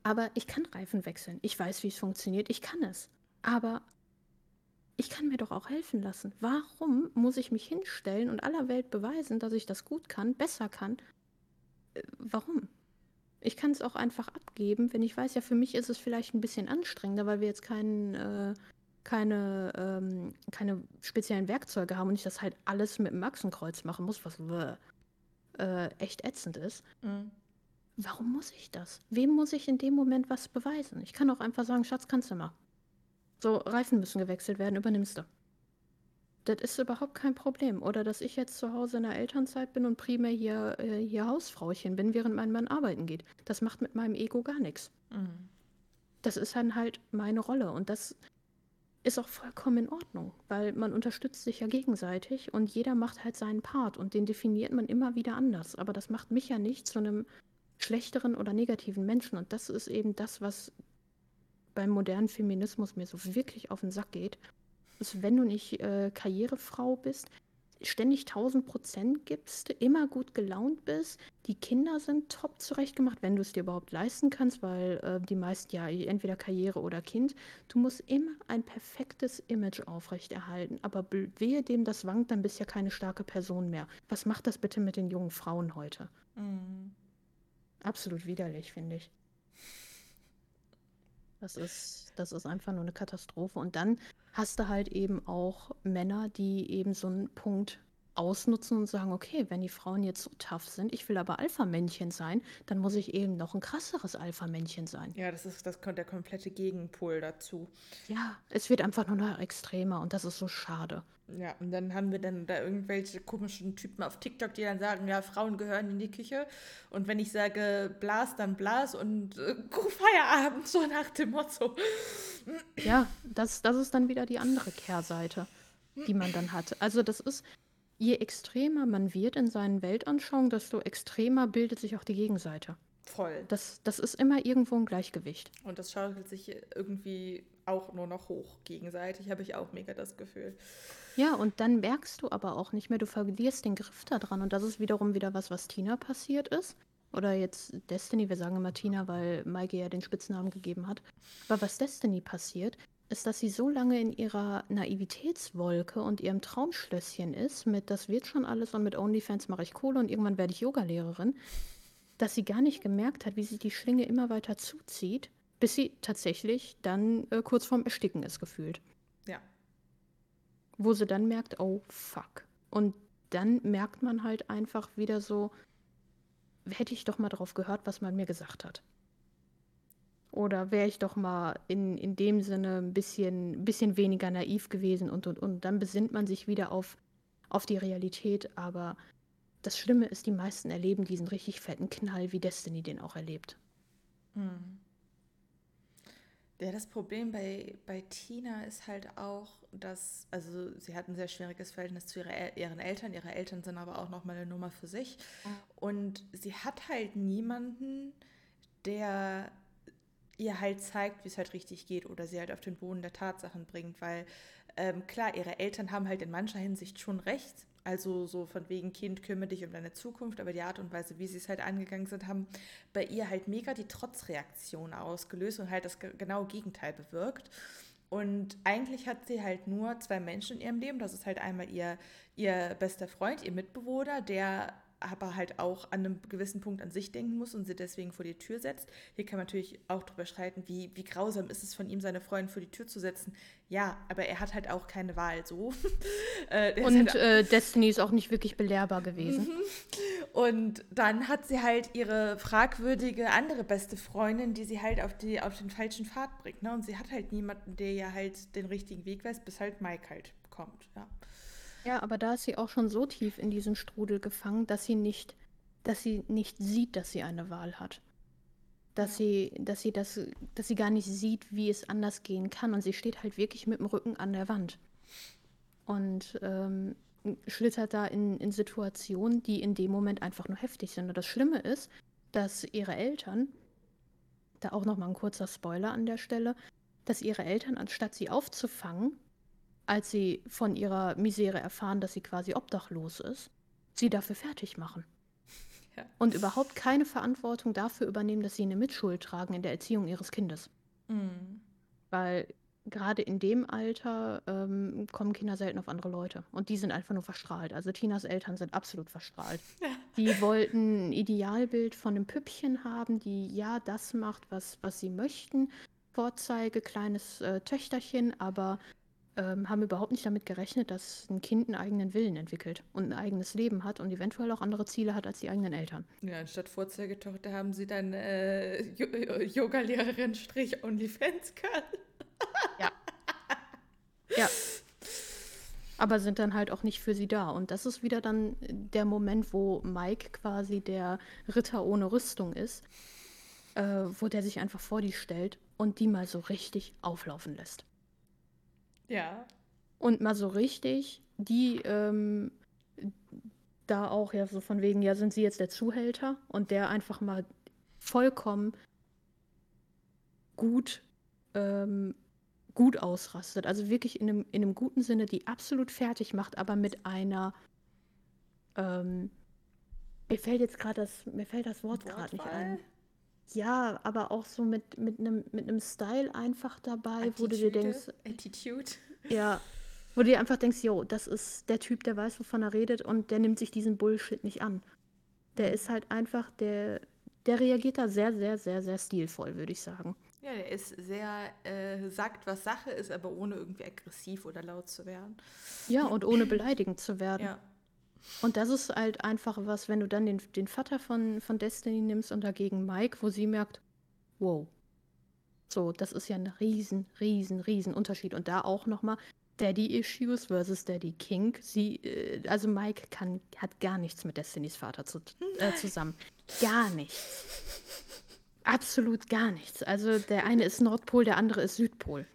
aber ich kann Reifen wechseln. Ich weiß, wie es funktioniert. Ich kann es. Aber ich kann mir doch auch helfen lassen. Warum muss ich mich hinstellen und aller Welt beweisen, dass ich das gut kann, besser kann? Äh, warum? Ich kann es auch einfach abgeben, wenn ich weiß, ja, für mich ist es vielleicht ein bisschen anstrengender, weil wir jetzt kein, äh, keine, ähm, keine speziellen Werkzeuge haben und ich das halt alles mit dem Achsenkreuz machen muss, was äh, echt ätzend ist. Mhm. Warum muss ich das? Wem muss ich in dem Moment was beweisen? Ich kann auch einfach sagen, Schatz, kannst du mal. So, Reifen müssen gewechselt werden, übernimmst du. Das ist überhaupt kein Problem. Oder dass ich jetzt zu Hause in der Elternzeit bin und primär hier, äh, hier Hausfrauchen bin, während mein Mann arbeiten geht. Das macht mit meinem Ego gar nichts. Mhm. Das ist dann halt meine Rolle. Und das ist auch vollkommen in Ordnung, weil man unterstützt sich ja gegenseitig und jeder macht halt seinen Part und den definiert man immer wieder anders. Aber das macht mich ja nicht zu einem schlechteren oder negativen Menschen. Und das ist eben das, was beim modernen Feminismus mir so wirklich auf den Sack geht ist, wenn du nicht äh, Karrierefrau bist, ständig 1000 Prozent gibst, immer gut gelaunt bist, die Kinder sind top zurechtgemacht, wenn du es dir überhaupt leisten kannst, weil äh, die meisten ja entweder Karriere oder Kind. Du musst immer ein perfektes Image aufrechterhalten, aber wehe dem das wankt, dann bist du ja keine starke Person mehr. Was macht das bitte mit den jungen Frauen heute? Mhm. Absolut widerlich, finde ich. Das ist, das ist einfach nur eine Katastrophe. Und dann hast du halt eben auch Männer, die eben so einen Punkt ausnutzen und sagen, okay, wenn die Frauen jetzt so tough sind, ich will aber Alpha-Männchen sein, dann muss ich eben noch ein krasseres Alpha-Männchen sein. Ja, das ist das, der komplette Gegenpol dazu. Ja, es wird einfach nur noch extremer und das ist so schade. Ja, und dann haben wir dann da irgendwelche komischen Typen auf TikTok, die dann sagen, ja, Frauen gehören in die Küche. Und wenn ich sage Blas, dann Blas und äh, Feierabend, so nach dem Motto. Ja, das, das ist dann wieder die andere Kehrseite, die man dann hat. Also das ist, je extremer man wird in seinen Weltanschauungen, desto extremer bildet sich auch die Gegenseite. Voll. Das, das ist immer irgendwo ein Gleichgewicht. Und das schaukelt sich irgendwie auch nur noch hoch gegenseitig, habe ich auch mega das Gefühl. Ja, und dann merkst du aber auch nicht mehr, du verlierst den Griff da dran. Und das ist wiederum wieder was, was Tina passiert ist. Oder jetzt Destiny, wir sagen immer Tina, weil Maike ja den Spitznamen gegeben hat. Aber was Destiny passiert, ist, dass sie so lange in ihrer Naivitätswolke und ihrem Traumschlösschen ist, mit das wird schon alles und mit OnlyFans mache ich Kohle und irgendwann werde ich Yogalehrerin, dass sie gar nicht gemerkt hat, wie sie die Schlinge immer weiter zuzieht, bis sie tatsächlich dann äh, kurz vorm Ersticken ist gefühlt. Ja. Wo sie dann merkt, oh fuck. Und dann merkt man halt einfach wieder so, hätte ich doch mal drauf gehört, was man mir gesagt hat. Oder wäre ich doch mal in, in dem Sinne ein bisschen, bisschen weniger naiv gewesen und und und. Dann besinnt man sich wieder auf, auf die Realität. Aber das Schlimme ist, die meisten erleben diesen richtig fetten Knall, wie Destiny den auch erlebt. Hm. Ja, das Problem bei, bei Tina ist halt auch, dass, also sie hat ein sehr schwieriges Verhältnis zu ihrer, ihren Eltern. Ihre Eltern sind aber auch nochmal eine Nummer für sich. Und sie hat halt niemanden, der ihr halt zeigt, wie es halt richtig geht oder sie halt auf den Boden der Tatsachen bringt, weil ähm, klar, ihre Eltern haben halt in mancher Hinsicht schon recht, also so von wegen Kind, kümmere dich um deine Zukunft, aber die Art und Weise, wie sie es halt angegangen sind, haben bei ihr halt mega die Trotzreaktion ausgelöst und halt das genaue Gegenteil bewirkt. Und eigentlich hat sie halt nur zwei Menschen in ihrem Leben. Das ist halt einmal ihr, ihr bester Freund, ihr Mitbewohner, der aber halt auch an einem gewissen Punkt an sich denken muss und sie deswegen vor die Tür setzt. Hier kann man natürlich auch drüber streiten, wie, wie grausam ist es von ihm, seine Freundin vor die Tür zu setzen. Ja, aber er hat halt auch keine Wahl so. äh, und halt äh, Destiny ist auch nicht wirklich belehrbar gewesen. Mhm. Und dann hat sie halt ihre fragwürdige andere beste Freundin, die sie halt auf, die, auf den falschen Pfad bringt. Ne? Und sie hat halt niemanden, der ja halt den richtigen Weg weiß, bis halt Mike halt kommt. Ja. Ja, aber da ist sie auch schon so tief in diesen Strudel gefangen, dass sie nicht, dass sie nicht sieht, dass sie eine Wahl hat. dass sie, dass sie das, dass sie gar nicht sieht, wie es anders gehen kann. Und sie steht halt wirklich mit dem Rücken an der Wand. Und ähm, schlittert da in, in Situationen, die in dem Moment einfach nur heftig sind. Und das Schlimme ist, dass ihre Eltern, da auch nochmal ein kurzer Spoiler an der Stelle, dass ihre Eltern, anstatt sie aufzufangen, als sie von ihrer Misere erfahren, dass sie quasi obdachlos ist, sie dafür fertig machen. Ja. Und überhaupt keine Verantwortung dafür übernehmen, dass sie eine Mitschuld tragen in der Erziehung ihres Kindes. Mhm. Weil gerade in dem Alter ähm, kommen Kinder selten auf andere Leute. Und die sind einfach nur verstrahlt. Also Tinas Eltern sind absolut verstrahlt. Ja. Die wollten ein Idealbild von einem Püppchen haben, die ja das macht, was, was sie möchten. Vorzeige, kleines äh, Töchterchen, aber ähm, haben überhaupt nicht damit gerechnet, dass ein Kind einen eigenen Willen entwickelt und ein eigenes Leben hat und eventuell auch andere Ziele hat als die eigenen Eltern. Ja, anstatt Vorzeigetochter haben sie dann äh, Yoga-Lehrerin Strich OnlyFans-Girl. ja. Ja. Aber sind dann halt auch nicht für sie da. Und das ist wieder dann der Moment, wo Mike quasi der Ritter ohne Rüstung ist, äh, wo der sich einfach vor die stellt und die mal so richtig auflaufen lässt. Ja. Und mal so richtig, die ähm, da auch ja so von wegen, ja, sind sie jetzt der Zuhälter und der einfach mal vollkommen gut, ähm, gut ausrastet. Also wirklich in einem, in einem guten Sinne, die absolut fertig macht, aber mit einer, ähm, mir fällt jetzt gerade das, mir fällt das Wort gerade nicht ein. Ja, aber auch so mit, mit einem mit Style einfach dabei, Attitude, wo du dir denkst. Attitude. Ja. Wo du dir einfach denkst, yo, das ist der Typ, der weiß, wovon er redet und der nimmt sich diesen Bullshit nicht an. Der ist halt einfach, der, der reagiert da sehr, sehr, sehr, sehr stilvoll, würde ich sagen. Ja, der ist sehr, äh, sagt, was Sache ist, aber ohne irgendwie aggressiv oder laut zu werden. Ja, und ohne beleidigend zu werden. Ja. Und das ist halt einfach was, wenn du dann den, den Vater von, von Destiny nimmst und dagegen Mike, wo sie merkt, wow. So, das ist ja ein riesen, riesen, riesen Unterschied. Und da auch nochmal Daddy-Issues versus Daddy King. Sie, äh, also Mike kann, hat gar nichts mit Destinys Vater zu, äh, zusammen. Gar nichts. Absolut gar nichts. Also der eine ist Nordpol, der andere ist Südpol.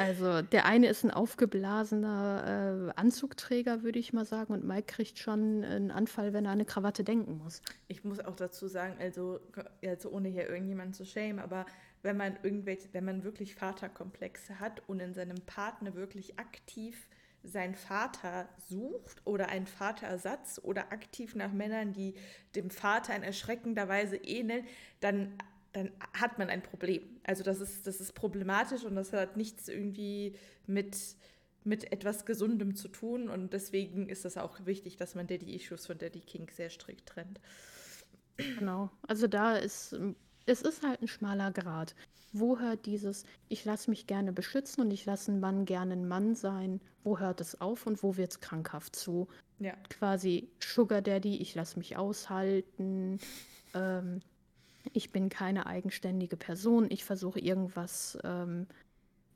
Also der eine ist ein aufgeblasener äh, Anzugträger, würde ich mal sagen, und Mike kriegt schon einen Anfall, wenn er an eine Krawatte denken muss. Ich muss auch dazu sagen, also, also ohne hier irgendjemanden zu schämen, aber wenn man irgendwelche, wenn man wirklich Vaterkomplexe hat und in seinem Partner wirklich aktiv seinen Vater sucht oder einen Vaterersatz oder aktiv nach Männern, die dem Vater in erschreckender Weise ähneln, dann dann hat man ein Problem. Also das ist, das ist problematisch und das hat nichts irgendwie mit, mit etwas Gesundem zu tun. Und deswegen ist es auch wichtig, dass man Daddy-Issues von Daddy King sehr strikt trennt. Genau. Also da ist, es ist halt ein schmaler Grad. Wo hört dieses, ich lasse mich gerne beschützen und ich lasse einen Mann gerne ein Mann sein, wo hört es auf und wo wird es krankhaft zu? Ja. Quasi Sugar Daddy, ich lasse mich aushalten. Ähm, ich bin keine eigenständige Person, ich versuche irgendwas, ähm,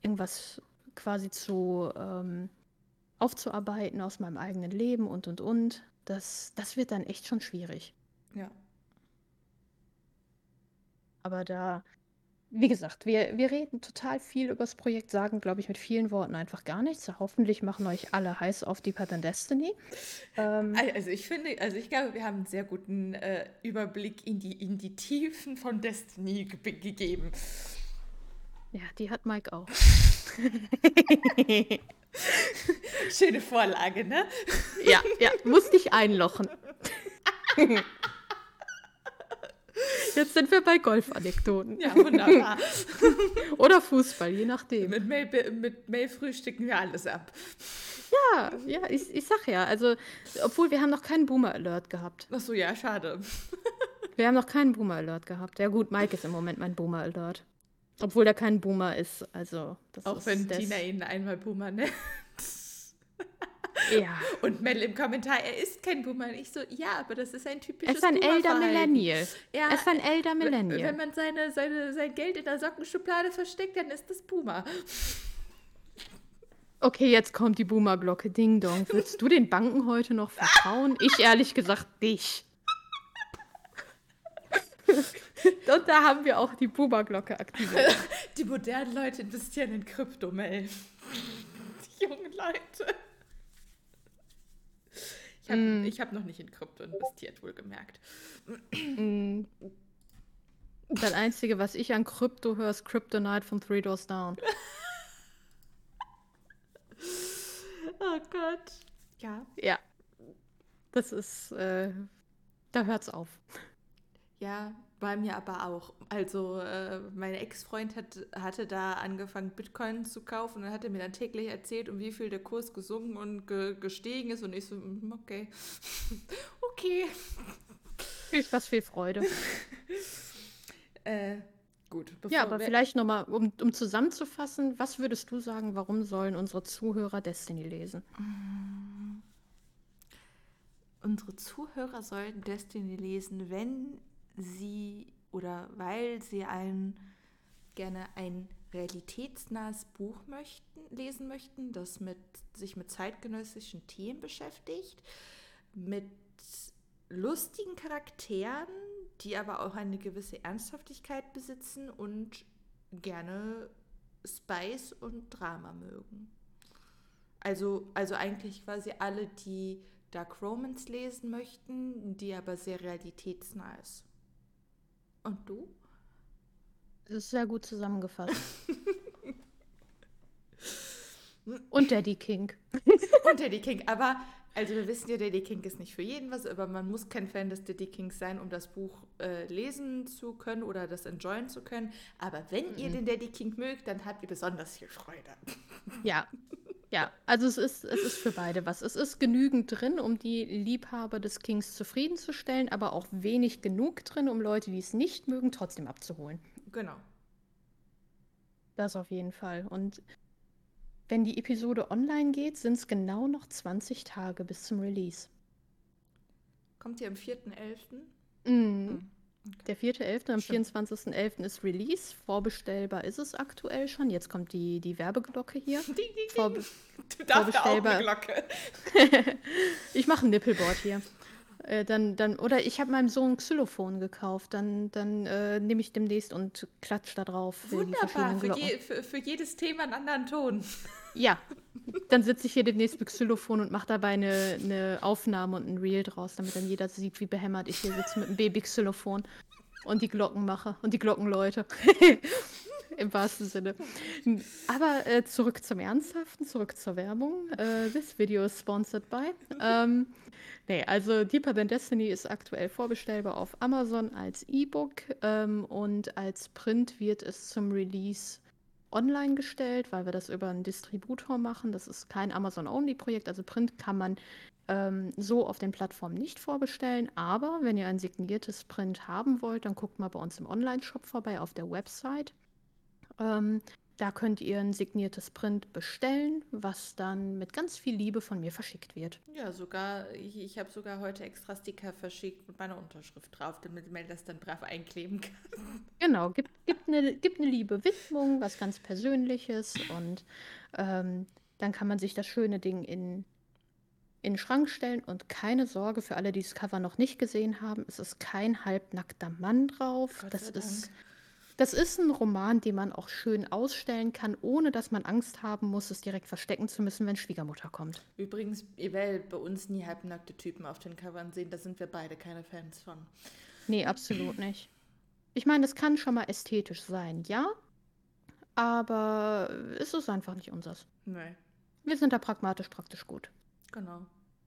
irgendwas quasi zu ähm, aufzuarbeiten aus meinem eigenen Leben und und und. Das, das wird dann echt schon schwierig. Ja. Aber da, wie gesagt, wir, wir reden total viel über das Projekt, sagen, glaube ich, mit vielen Worten einfach gar nichts. Hoffentlich machen euch alle heiß auf die Pattern Destiny. Ähm, also ich finde, also ich glaube, wir haben einen sehr guten äh, Überblick in die, in die Tiefen von Destiny ge gegeben. Ja, die hat Mike auch. Schöne Vorlage, ne? Ja, ja, muss dich einlochen. Jetzt sind wir bei Golf-Anekdoten. Ja, wunderbar. Oder Fußball, je nachdem. Mit Mail, mit Mail frühstücken wir alles ab. Ja, ja, ich, ich sag ja, also, obwohl wir haben noch keinen Boomer-Alert gehabt. Ach so, ja, schade. Wir haben noch keinen Boomer-Alert gehabt. Ja gut, Mike ist im Moment mein Boomer-Alert. Obwohl der kein Boomer ist, also. Auch wenn Tina ihn einmal Boomer nennt. Ja. Und Mel im Kommentar, er ist kein Boomer. Und ich so, ja, aber das ist ein typisches Er ist ein Elder Millennial. Ja, er ist ein Elder Millennial. Wenn man seine, seine, sein Geld in der Sockenschublade versteckt, dann ist das Boomer. Okay, jetzt kommt die Boomer-Glocke. Ding Dong. Willst du den Banken heute noch vertrauen? ich ehrlich gesagt nicht. Und da haben wir auch die Boomer-Glocke aktiviert. Die modernen Leute investieren in Krypto, Mel. Die jungen Leute. Ich habe Mm. hab noch nicht in Krypto investiert, wohlgemerkt. Mm. Das Einzige, was ich an Krypto höre, ist Kryptonite von Three Doors Down. Oh Gott. Ja. Ja. Das ist, äh, da hört's auf. Ja, bei mir aber auch. Also, äh, mein Ex-Freund hat, hatte da angefangen, Bitcoin zu kaufen und hat er mir dann täglich erzählt, um wie viel der Kurs gesunken und ge gestiegen ist. Und ich so, mm, okay. okay. Viel Spaß, viel Freude. Äh, gut. Ja, aber vielleicht nochmal, um, um zusammenzufassen, was würdest du sagen, warum sollen unsere Zuhörer Destiny lesen? Unsere Zuhörer sollten Destiny lesen, wenn sie oder weil sie ein, gerne ein realitätsnahes Buch möchten, lesen möchten, das mit, sich mit zeitgenössischen Themen beschäftigt, mit lustigen Charakteren, die aber auch eine gewisse Ernsthaftigkeit besitzen und gerne Spice und Drama mögen. Also, also eigentlich quasi alle, die Dark Romance lesen möchten, die aber sehr realitätsnah ist. Und du? Das ist sehr gut zusammengefasst. Und Daddy King. Und Daddy King. Aber, also wir wissen ja, Daddy King ist nicht für jeden was, aber man muss kein Fan des Daddy Kings sein, um das Buch äh, lesen zu können oder das enjoyen zu können. Aber wenn ihr den Daddy King mögt, dann habt ihr besonders viel Freude. Ja. Ja, also es ist, es ist für beide was. Es ist genügend drin, um die Liebhaber des Kings zufriedenzustellen, aber auch wenig genug drin, um Leute, die es nicht mögen, trotzdem abzuholen. Genau. Das auf jeden Fall. Und wenn die Episode online geht, sind es genau noch 20 Tage bis zum Release. Kommt ihr am 4.11.? Mhm. Der 4.11. am Stimmt. 24.11. ist Release. Vorbestellbar ist es aktuell schon. Jetzt kommt die, die Werbeglocke hier. Ding, ding, ding. Vorbe Du darfst auch vorbestellbar. eine Glocke. ich mache ein Nippelboard hier. Äh, dann, dann, oder ich habe meinem Sohn ein Xylophon gekauft. Dann, dann äh, nehme ich demnächst und klatsch da drauf. Wunderbar. Für, je, für, für jedes Thema einen anderen Ton. Ja, dann sitze ich hier demnächst mit Xylophon und mache dabei eine, eine Aufnahme und ein Reel draus, damit dann jeder sieht, wie behämmert ich hier sitze mit einem Baby-Xylophon und die Glocken mache und die Glockenleute. Im wahrsten Sinne. Aber äh, zurück zum Ernsthaften, zurück zur Werbung. Äh, this video is sponsored by. Ähm, nee, also Deeper Than Destiny ist aktuell vorbestellbar auf Amazon als E-Book ähm, und als Print wird es zum Release online gestellt, weil wir das über einen Distributor machen. Das ist kein Amazon-Only-Projekt, also Print kann man ähm, so auf den Plattformen nicht vorbestellen. Aber wenn ihr ein signiertes Print haben wollt, dann guckt mal bei uns im Online-Shop vorbei auf der Website. Ähm, da könnt ihr ein signiertes Print bestellen, was dann mit ganz viel Liebe von mir verschickt wird. Ja, sogar, ich, ich habe sogar heute extra Sticker verschickt mit meiner Unterschrift drauf, damit Mel das dann brav einkleben kann. Genau, gibt, gibt, eine, gibt eine liebe Widmung, was ganz Persönliches und ähm, dann kann man sich das schöne Ding in, in den Schrank stellen und keine Sorge für alle, die das Cover noch nicht gesehen haben, es ist kein halbnackter Mann drauf. Gott das ist, das ist ein Roman, den man auch schön ausstellen kann, ohne dass man Angst haben muss, es direkt verstecken zu müssen, wenn Schwiegermutter kommt. Übrigens, ihr werdet bei uns nie halbnackte Typen auf den Covern sehen, da sind wir beide keine Fans von. Nee, absolut nicht. Ich meine, es kann schon mal ästhetisch sein, ja, aber es ist einfach nicht unseres. Nee, Wir sind da pragmatisch praktisch gut. genau.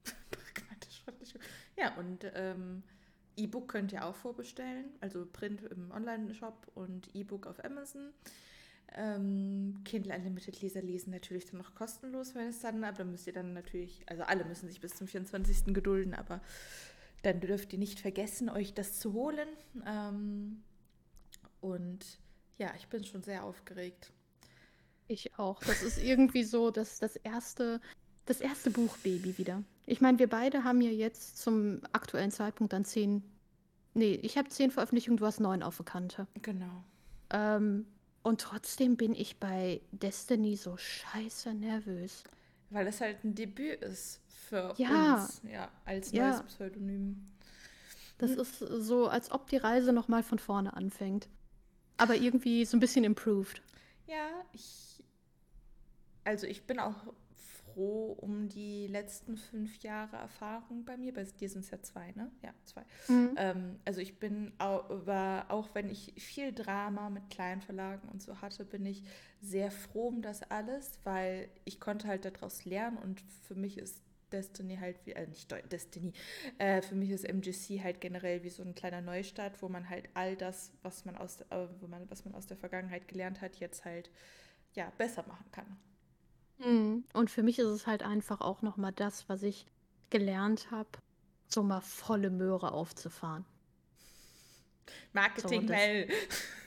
Ja, und ähm, E-Book könnt ihr auch vorbestellen, also Print im Online-Shop und E-Book auf Amazon. Ähm, Kindle Unlimited Leser lesen natürlich dann noch kostenlos, wenn es dann, aber dann müsst ihr dann natürlich, also alle müssen sich bis zum 24. gedulden, aber dann dürft ihr nicht vergessen, euch das zu holen. Ähm, und ja, ich bin schon sehr aufgeregt. Ich auch. Das ist irgendwie so das, das erste, das erste Buchbaby wieder. Ich meine, wir beide haben ja jetzt zum aktuellen Zeitpunkt dann zehn. Nee, ich habe zehn Veröffentlichungen, du hast neun auf der Kante. Genau. Ähm, und trotzdem bin ich bei Destiny so scheiße nervös. Weil es halt ein Debüt ist für Ja. uns, ja, als Ja. neues Pseudonym. Das mhm. ist so, als ob die Reise nochmal von vorne anfängt. Aber irgendwie so ein bisschen improved. Ja, ich. Also ich bin auch froh um die letzten fünf Jahre Erfahrung bei mir. Bei dir sind es ja zwei, ne? Ja, zwei. Mhm. Ähm, also ich bin auch, war, auch wenn ich viel Drama mit kleinen Verlagen und so hatte, bin ich sehr froh um das alles, weil ich konnte halt daraus lernen und für mich ist Destiny halt wie, äh, nicht Destiny, äh, für mich ist MGC halt generell wie so ein kleiner Neustart, wo man halt all das, was man aus, äh, wo man, was man aus der Vergangenheit gelernt hat, jetzt halt ja besser machen kann. Mhm. Und für mich ist es halt einfach auch nochmal das, was ich gelernt habe, so mal volle Möhre aufzufahren. Marketing so, das,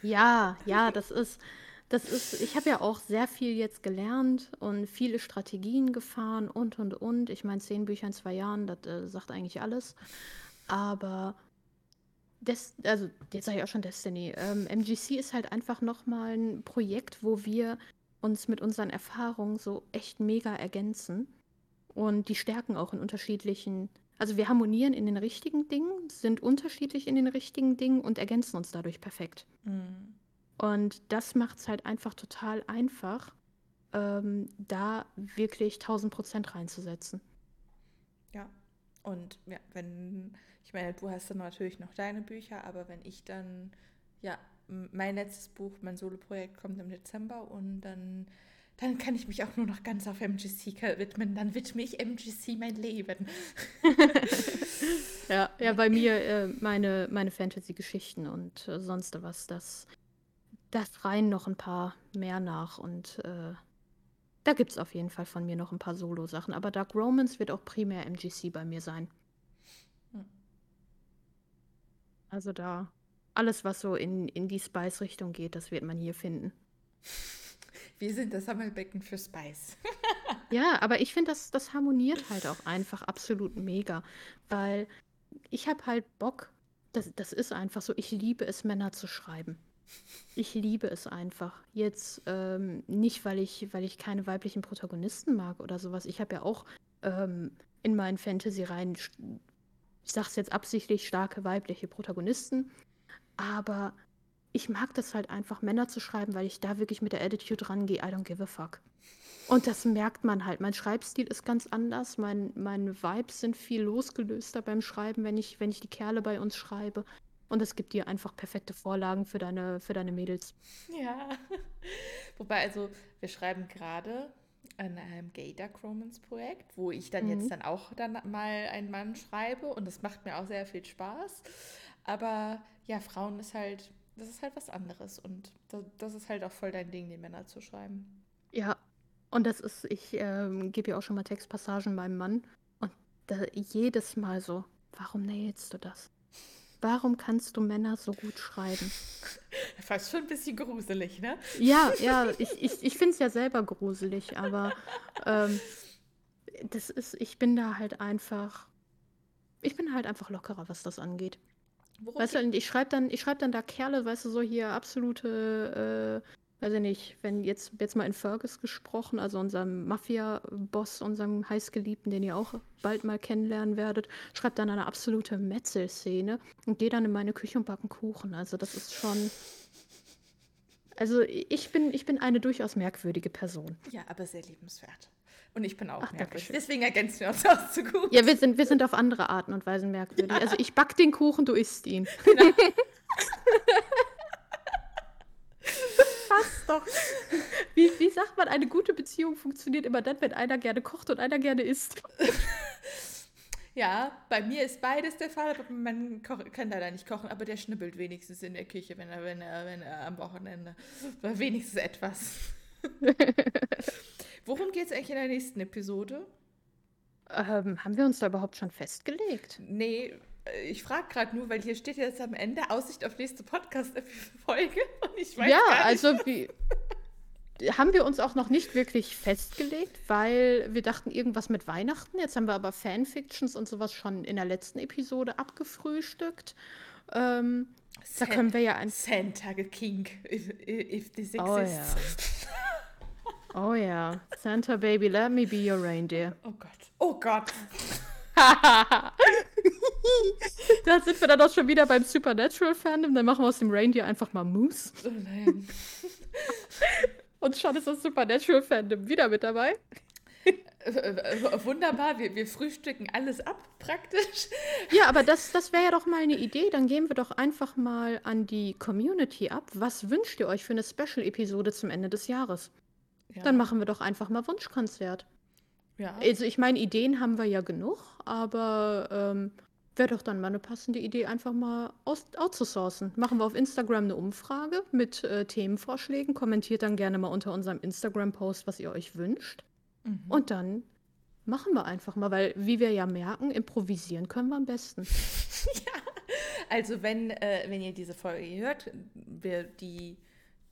Ja, ja, das ist, das ist, ich habe ja auch sehr viel jetzt gelernt und viele Strategien gefahren und und und. Ich meine, zehn Bücher in zwei Jahren, das äh, sagt eigentlich alles. Aber Des, also jetzt sage ich auch schon Destiny. Ähm, MGC ist halt einfach nochmal ein Projekt, wo wir uns mit unseren Erfahrungen so echt mega ergänzen und die Stärken auch in unterschiedlichen, also wir harmonieren in den richtigen Dingen, sind unterschiedlich in den richtigen Dingen und ergänzen uns dadurch perfekt. Mhm. Und das macht es halt einfach total einfach, ähm, da wirklich 1000 Prozent reinzusetzen. Ja, und ja, wenn, ich meine, du hast dann natürlich noch deine Bücher, aber wenn ich dann, ja, mein letztes Buch, mein Solo-Projekt kommt im Dezember und dann, dann kann ich mich auch nur noch ganz auf MGC widmen. Dann widme ich MGC mein Leben. ja, ja, bei mir äh, meine, meine Fantasy-Geschichten und äh, sonst was, das das rein noch ein paar mehr nach und äh, da gibt es auf jeden Fall von mir noch ein paar Solo-Sachen. Aber Dark Romance wird auch primär MGC bei mir sein. Hm. Also da alles, was so in, in die Spice-Richtung geht, das wird man hier finden. Wir sind das Sammelbecken für Spice. ja, aber ich finde, das, das harmoniert halt auch einfach absolut mega. Weil ich habe halt Bock, das, das ist einfach so, ich liebe es, Männer zu schreiben. Ich liebe es einfach. Jetzt ähm, nicht, weil ich, weil ich keine weiblichen Protagonisten mag oder sowas. Ich habe ja auch ähm, in meinen Fantasy-Reihen, ich sag's jetzt absichtlich, starke weibliche Protagonisten. Aber ich mag das halt einfach, Männer zu schreiben, weil ich da wirklich mit der Attitude rangehe, I don't give a fuck. Und das merkt man halt. Mein Schreibstil ist ganz anders. Mein, meine Vibes sind viel losgelöster beim Schreiben, wenn ich, wenn ich die Kerle bei uns schreibe. Und es gibt dir einfach perfekte Vorlagen für deine, für deine Mädels. Ja. Wobei, also, wir schreiben gerade an einem Gay Dark Romance Projekt, wo ich dann mhm. jetzt dann auch dann mal einen Mann schreibe und das macht mir auch sehr viel Spaß. Aber ja, Frauen ist halt, das ist halt was anderes und das, das ist halt auch voll dein Ding, die Männer zu schreiben. Ja, und das ist, ich ähm, gebe ja auch schon mal Textpassagen meinem Mann und da, jedes Mal so, warum nailst du das? Warum kannst du Männer so gut schreiben? Fast schon ein bisschen gruselig, ne? Ja, ja, ich, ich, ich finde es ja selber gruselig, aber ähm, das ist, ich bin da halt einfach, ich bin halt einfach lockerer, was das angeht. Worum weißt du, ich schreibe dann, schreib dann da Kerle, weißt du, so hier absolute äh, weiß ich nicht, wenn jetzt, jetzt mal in Fergus gesprochen, also unserem Mafia-Boss, unserem heißgeliebten, den ihr auch bald mal kennenlernen werdet, schreibt dann eine absolute Metzelszene und gehe dann in meine Küche und backen Kuchen. Also das ist schon. Also ich bin, ich bin eine durchaus merkwürdige Person. Ja, aber sehr liebenswert. Und ich bin auch Ach, merkwürdig. Deswegen ergänzen wir uns auch so gut. Ja, wir sind, wir sind auf andere Arten und Weisen merkwürdig. Ja. Also ich back den Kuchen, du isst ihn. Genau. passt doch. Wie, wie sagt man, eine gute Beziehung funktioniert immer dann, wenn einer gerne kocht und einer gerne isst. Ja, bei mir ist beides der Fall, aber man kann leider nicht kochen, aber der schnibbelt wenigstens in der Küche, wenn er, wenn er, wenn er am Wochenende wenigstens etwas. Worum geht es eigentlich in der nächsten Episode? Ähm, haben wir uns da überhaupt schon festgelegt? Nee, äh, ich frage gerade nur, weil hier steht jetzt am Ende Aussicht auf nächste Podcast-Folge und ich weiß Ja, nicht. also wie, haben wir uns auch noch nicht wirklich festgelegt, weil wir dachten irgendwas mit Weihnachten. Jetzt haben wir aber Fanfictions und sowas schon in der letzten Episode abgefrühstückt. Ähm, da können wir ja ein Santa King, if, if this exists. Oh ja. Oh ja. Santa Baby, let me be your reindeer. Oh Gott. Oh Gott. da sind wir dann auch schon wieder beim Supernatural Fandom. Dann machen wir aus dem Reindeer einfach mal Moose. Oh nein. Und schon ist das Supernatural Fandom wieder mit dabei. Wunderbar, wir, wir frühstücken alles ab, praktisch. Ja, aber das, das wäre ja doch mal eine Idee. Dann gehen wir doch einfach mal an die Community ab. Was wünscht ihr euch für eine Special-Episode zum Ende des Jahres? Ja. Dann machen wir doch einfach mal Wunschkonzert. Ja. Also ich meine, Ideen haben wir ja genug, aber ähm, wäre doch dann mal eine passende Idee, einfach mal aus outzusourcen. Machen wir auf Instagram eine Umfrage mit äh, Themenvorschlägen. Kommentiert dann gerne mal unter unserem Instagram-Post, was ihr euch wünscht. Mhm. Und dann machen wir einfach mal, weil, wie wir ja merken, improvisieren können wir am besten. ja, also wenn, äh, wenn ihr diese Folge hört, wir die,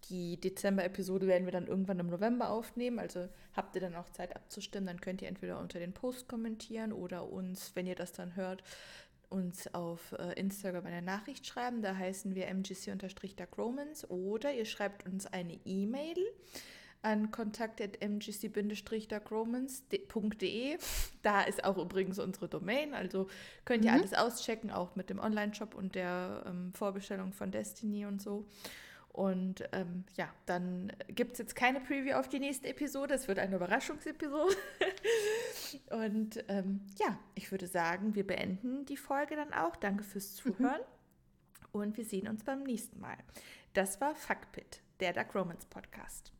die Dezember-Episode werden wir dann irgendwann im November aufnehmen. Also habt ihr dann auch Zeit abzustimmen, dann könnt ihr entweder unter den Post kommentieren oder uns, wenn ihr das dann hört, uns auf äh, Instagram eine Nachricht schreiben. Da heißen wir mgc-romans oder ihr schreibt uns eine E-Mail an kontakt.mgc-darkromans.de. Da ist auch übrigens unsere Domain, also könnt ihr mhm. alles auschecken, auch mit dem Online-Shop und der ähm, Vorbestellung von Destiny und so. Und ähm, ja, dann gibt es jetzt keine Preview auf die nächste Episode. Es wird eine Überraschungsepisode. und ähm, ja, ich würde sagen, wir beenden die Folge dann auch. Danke fürs mhm. Zuhören. Mhm. Und wir sehen uns beim nächsten Mal. Das war Fuckpit, der Dark Romance Podcast.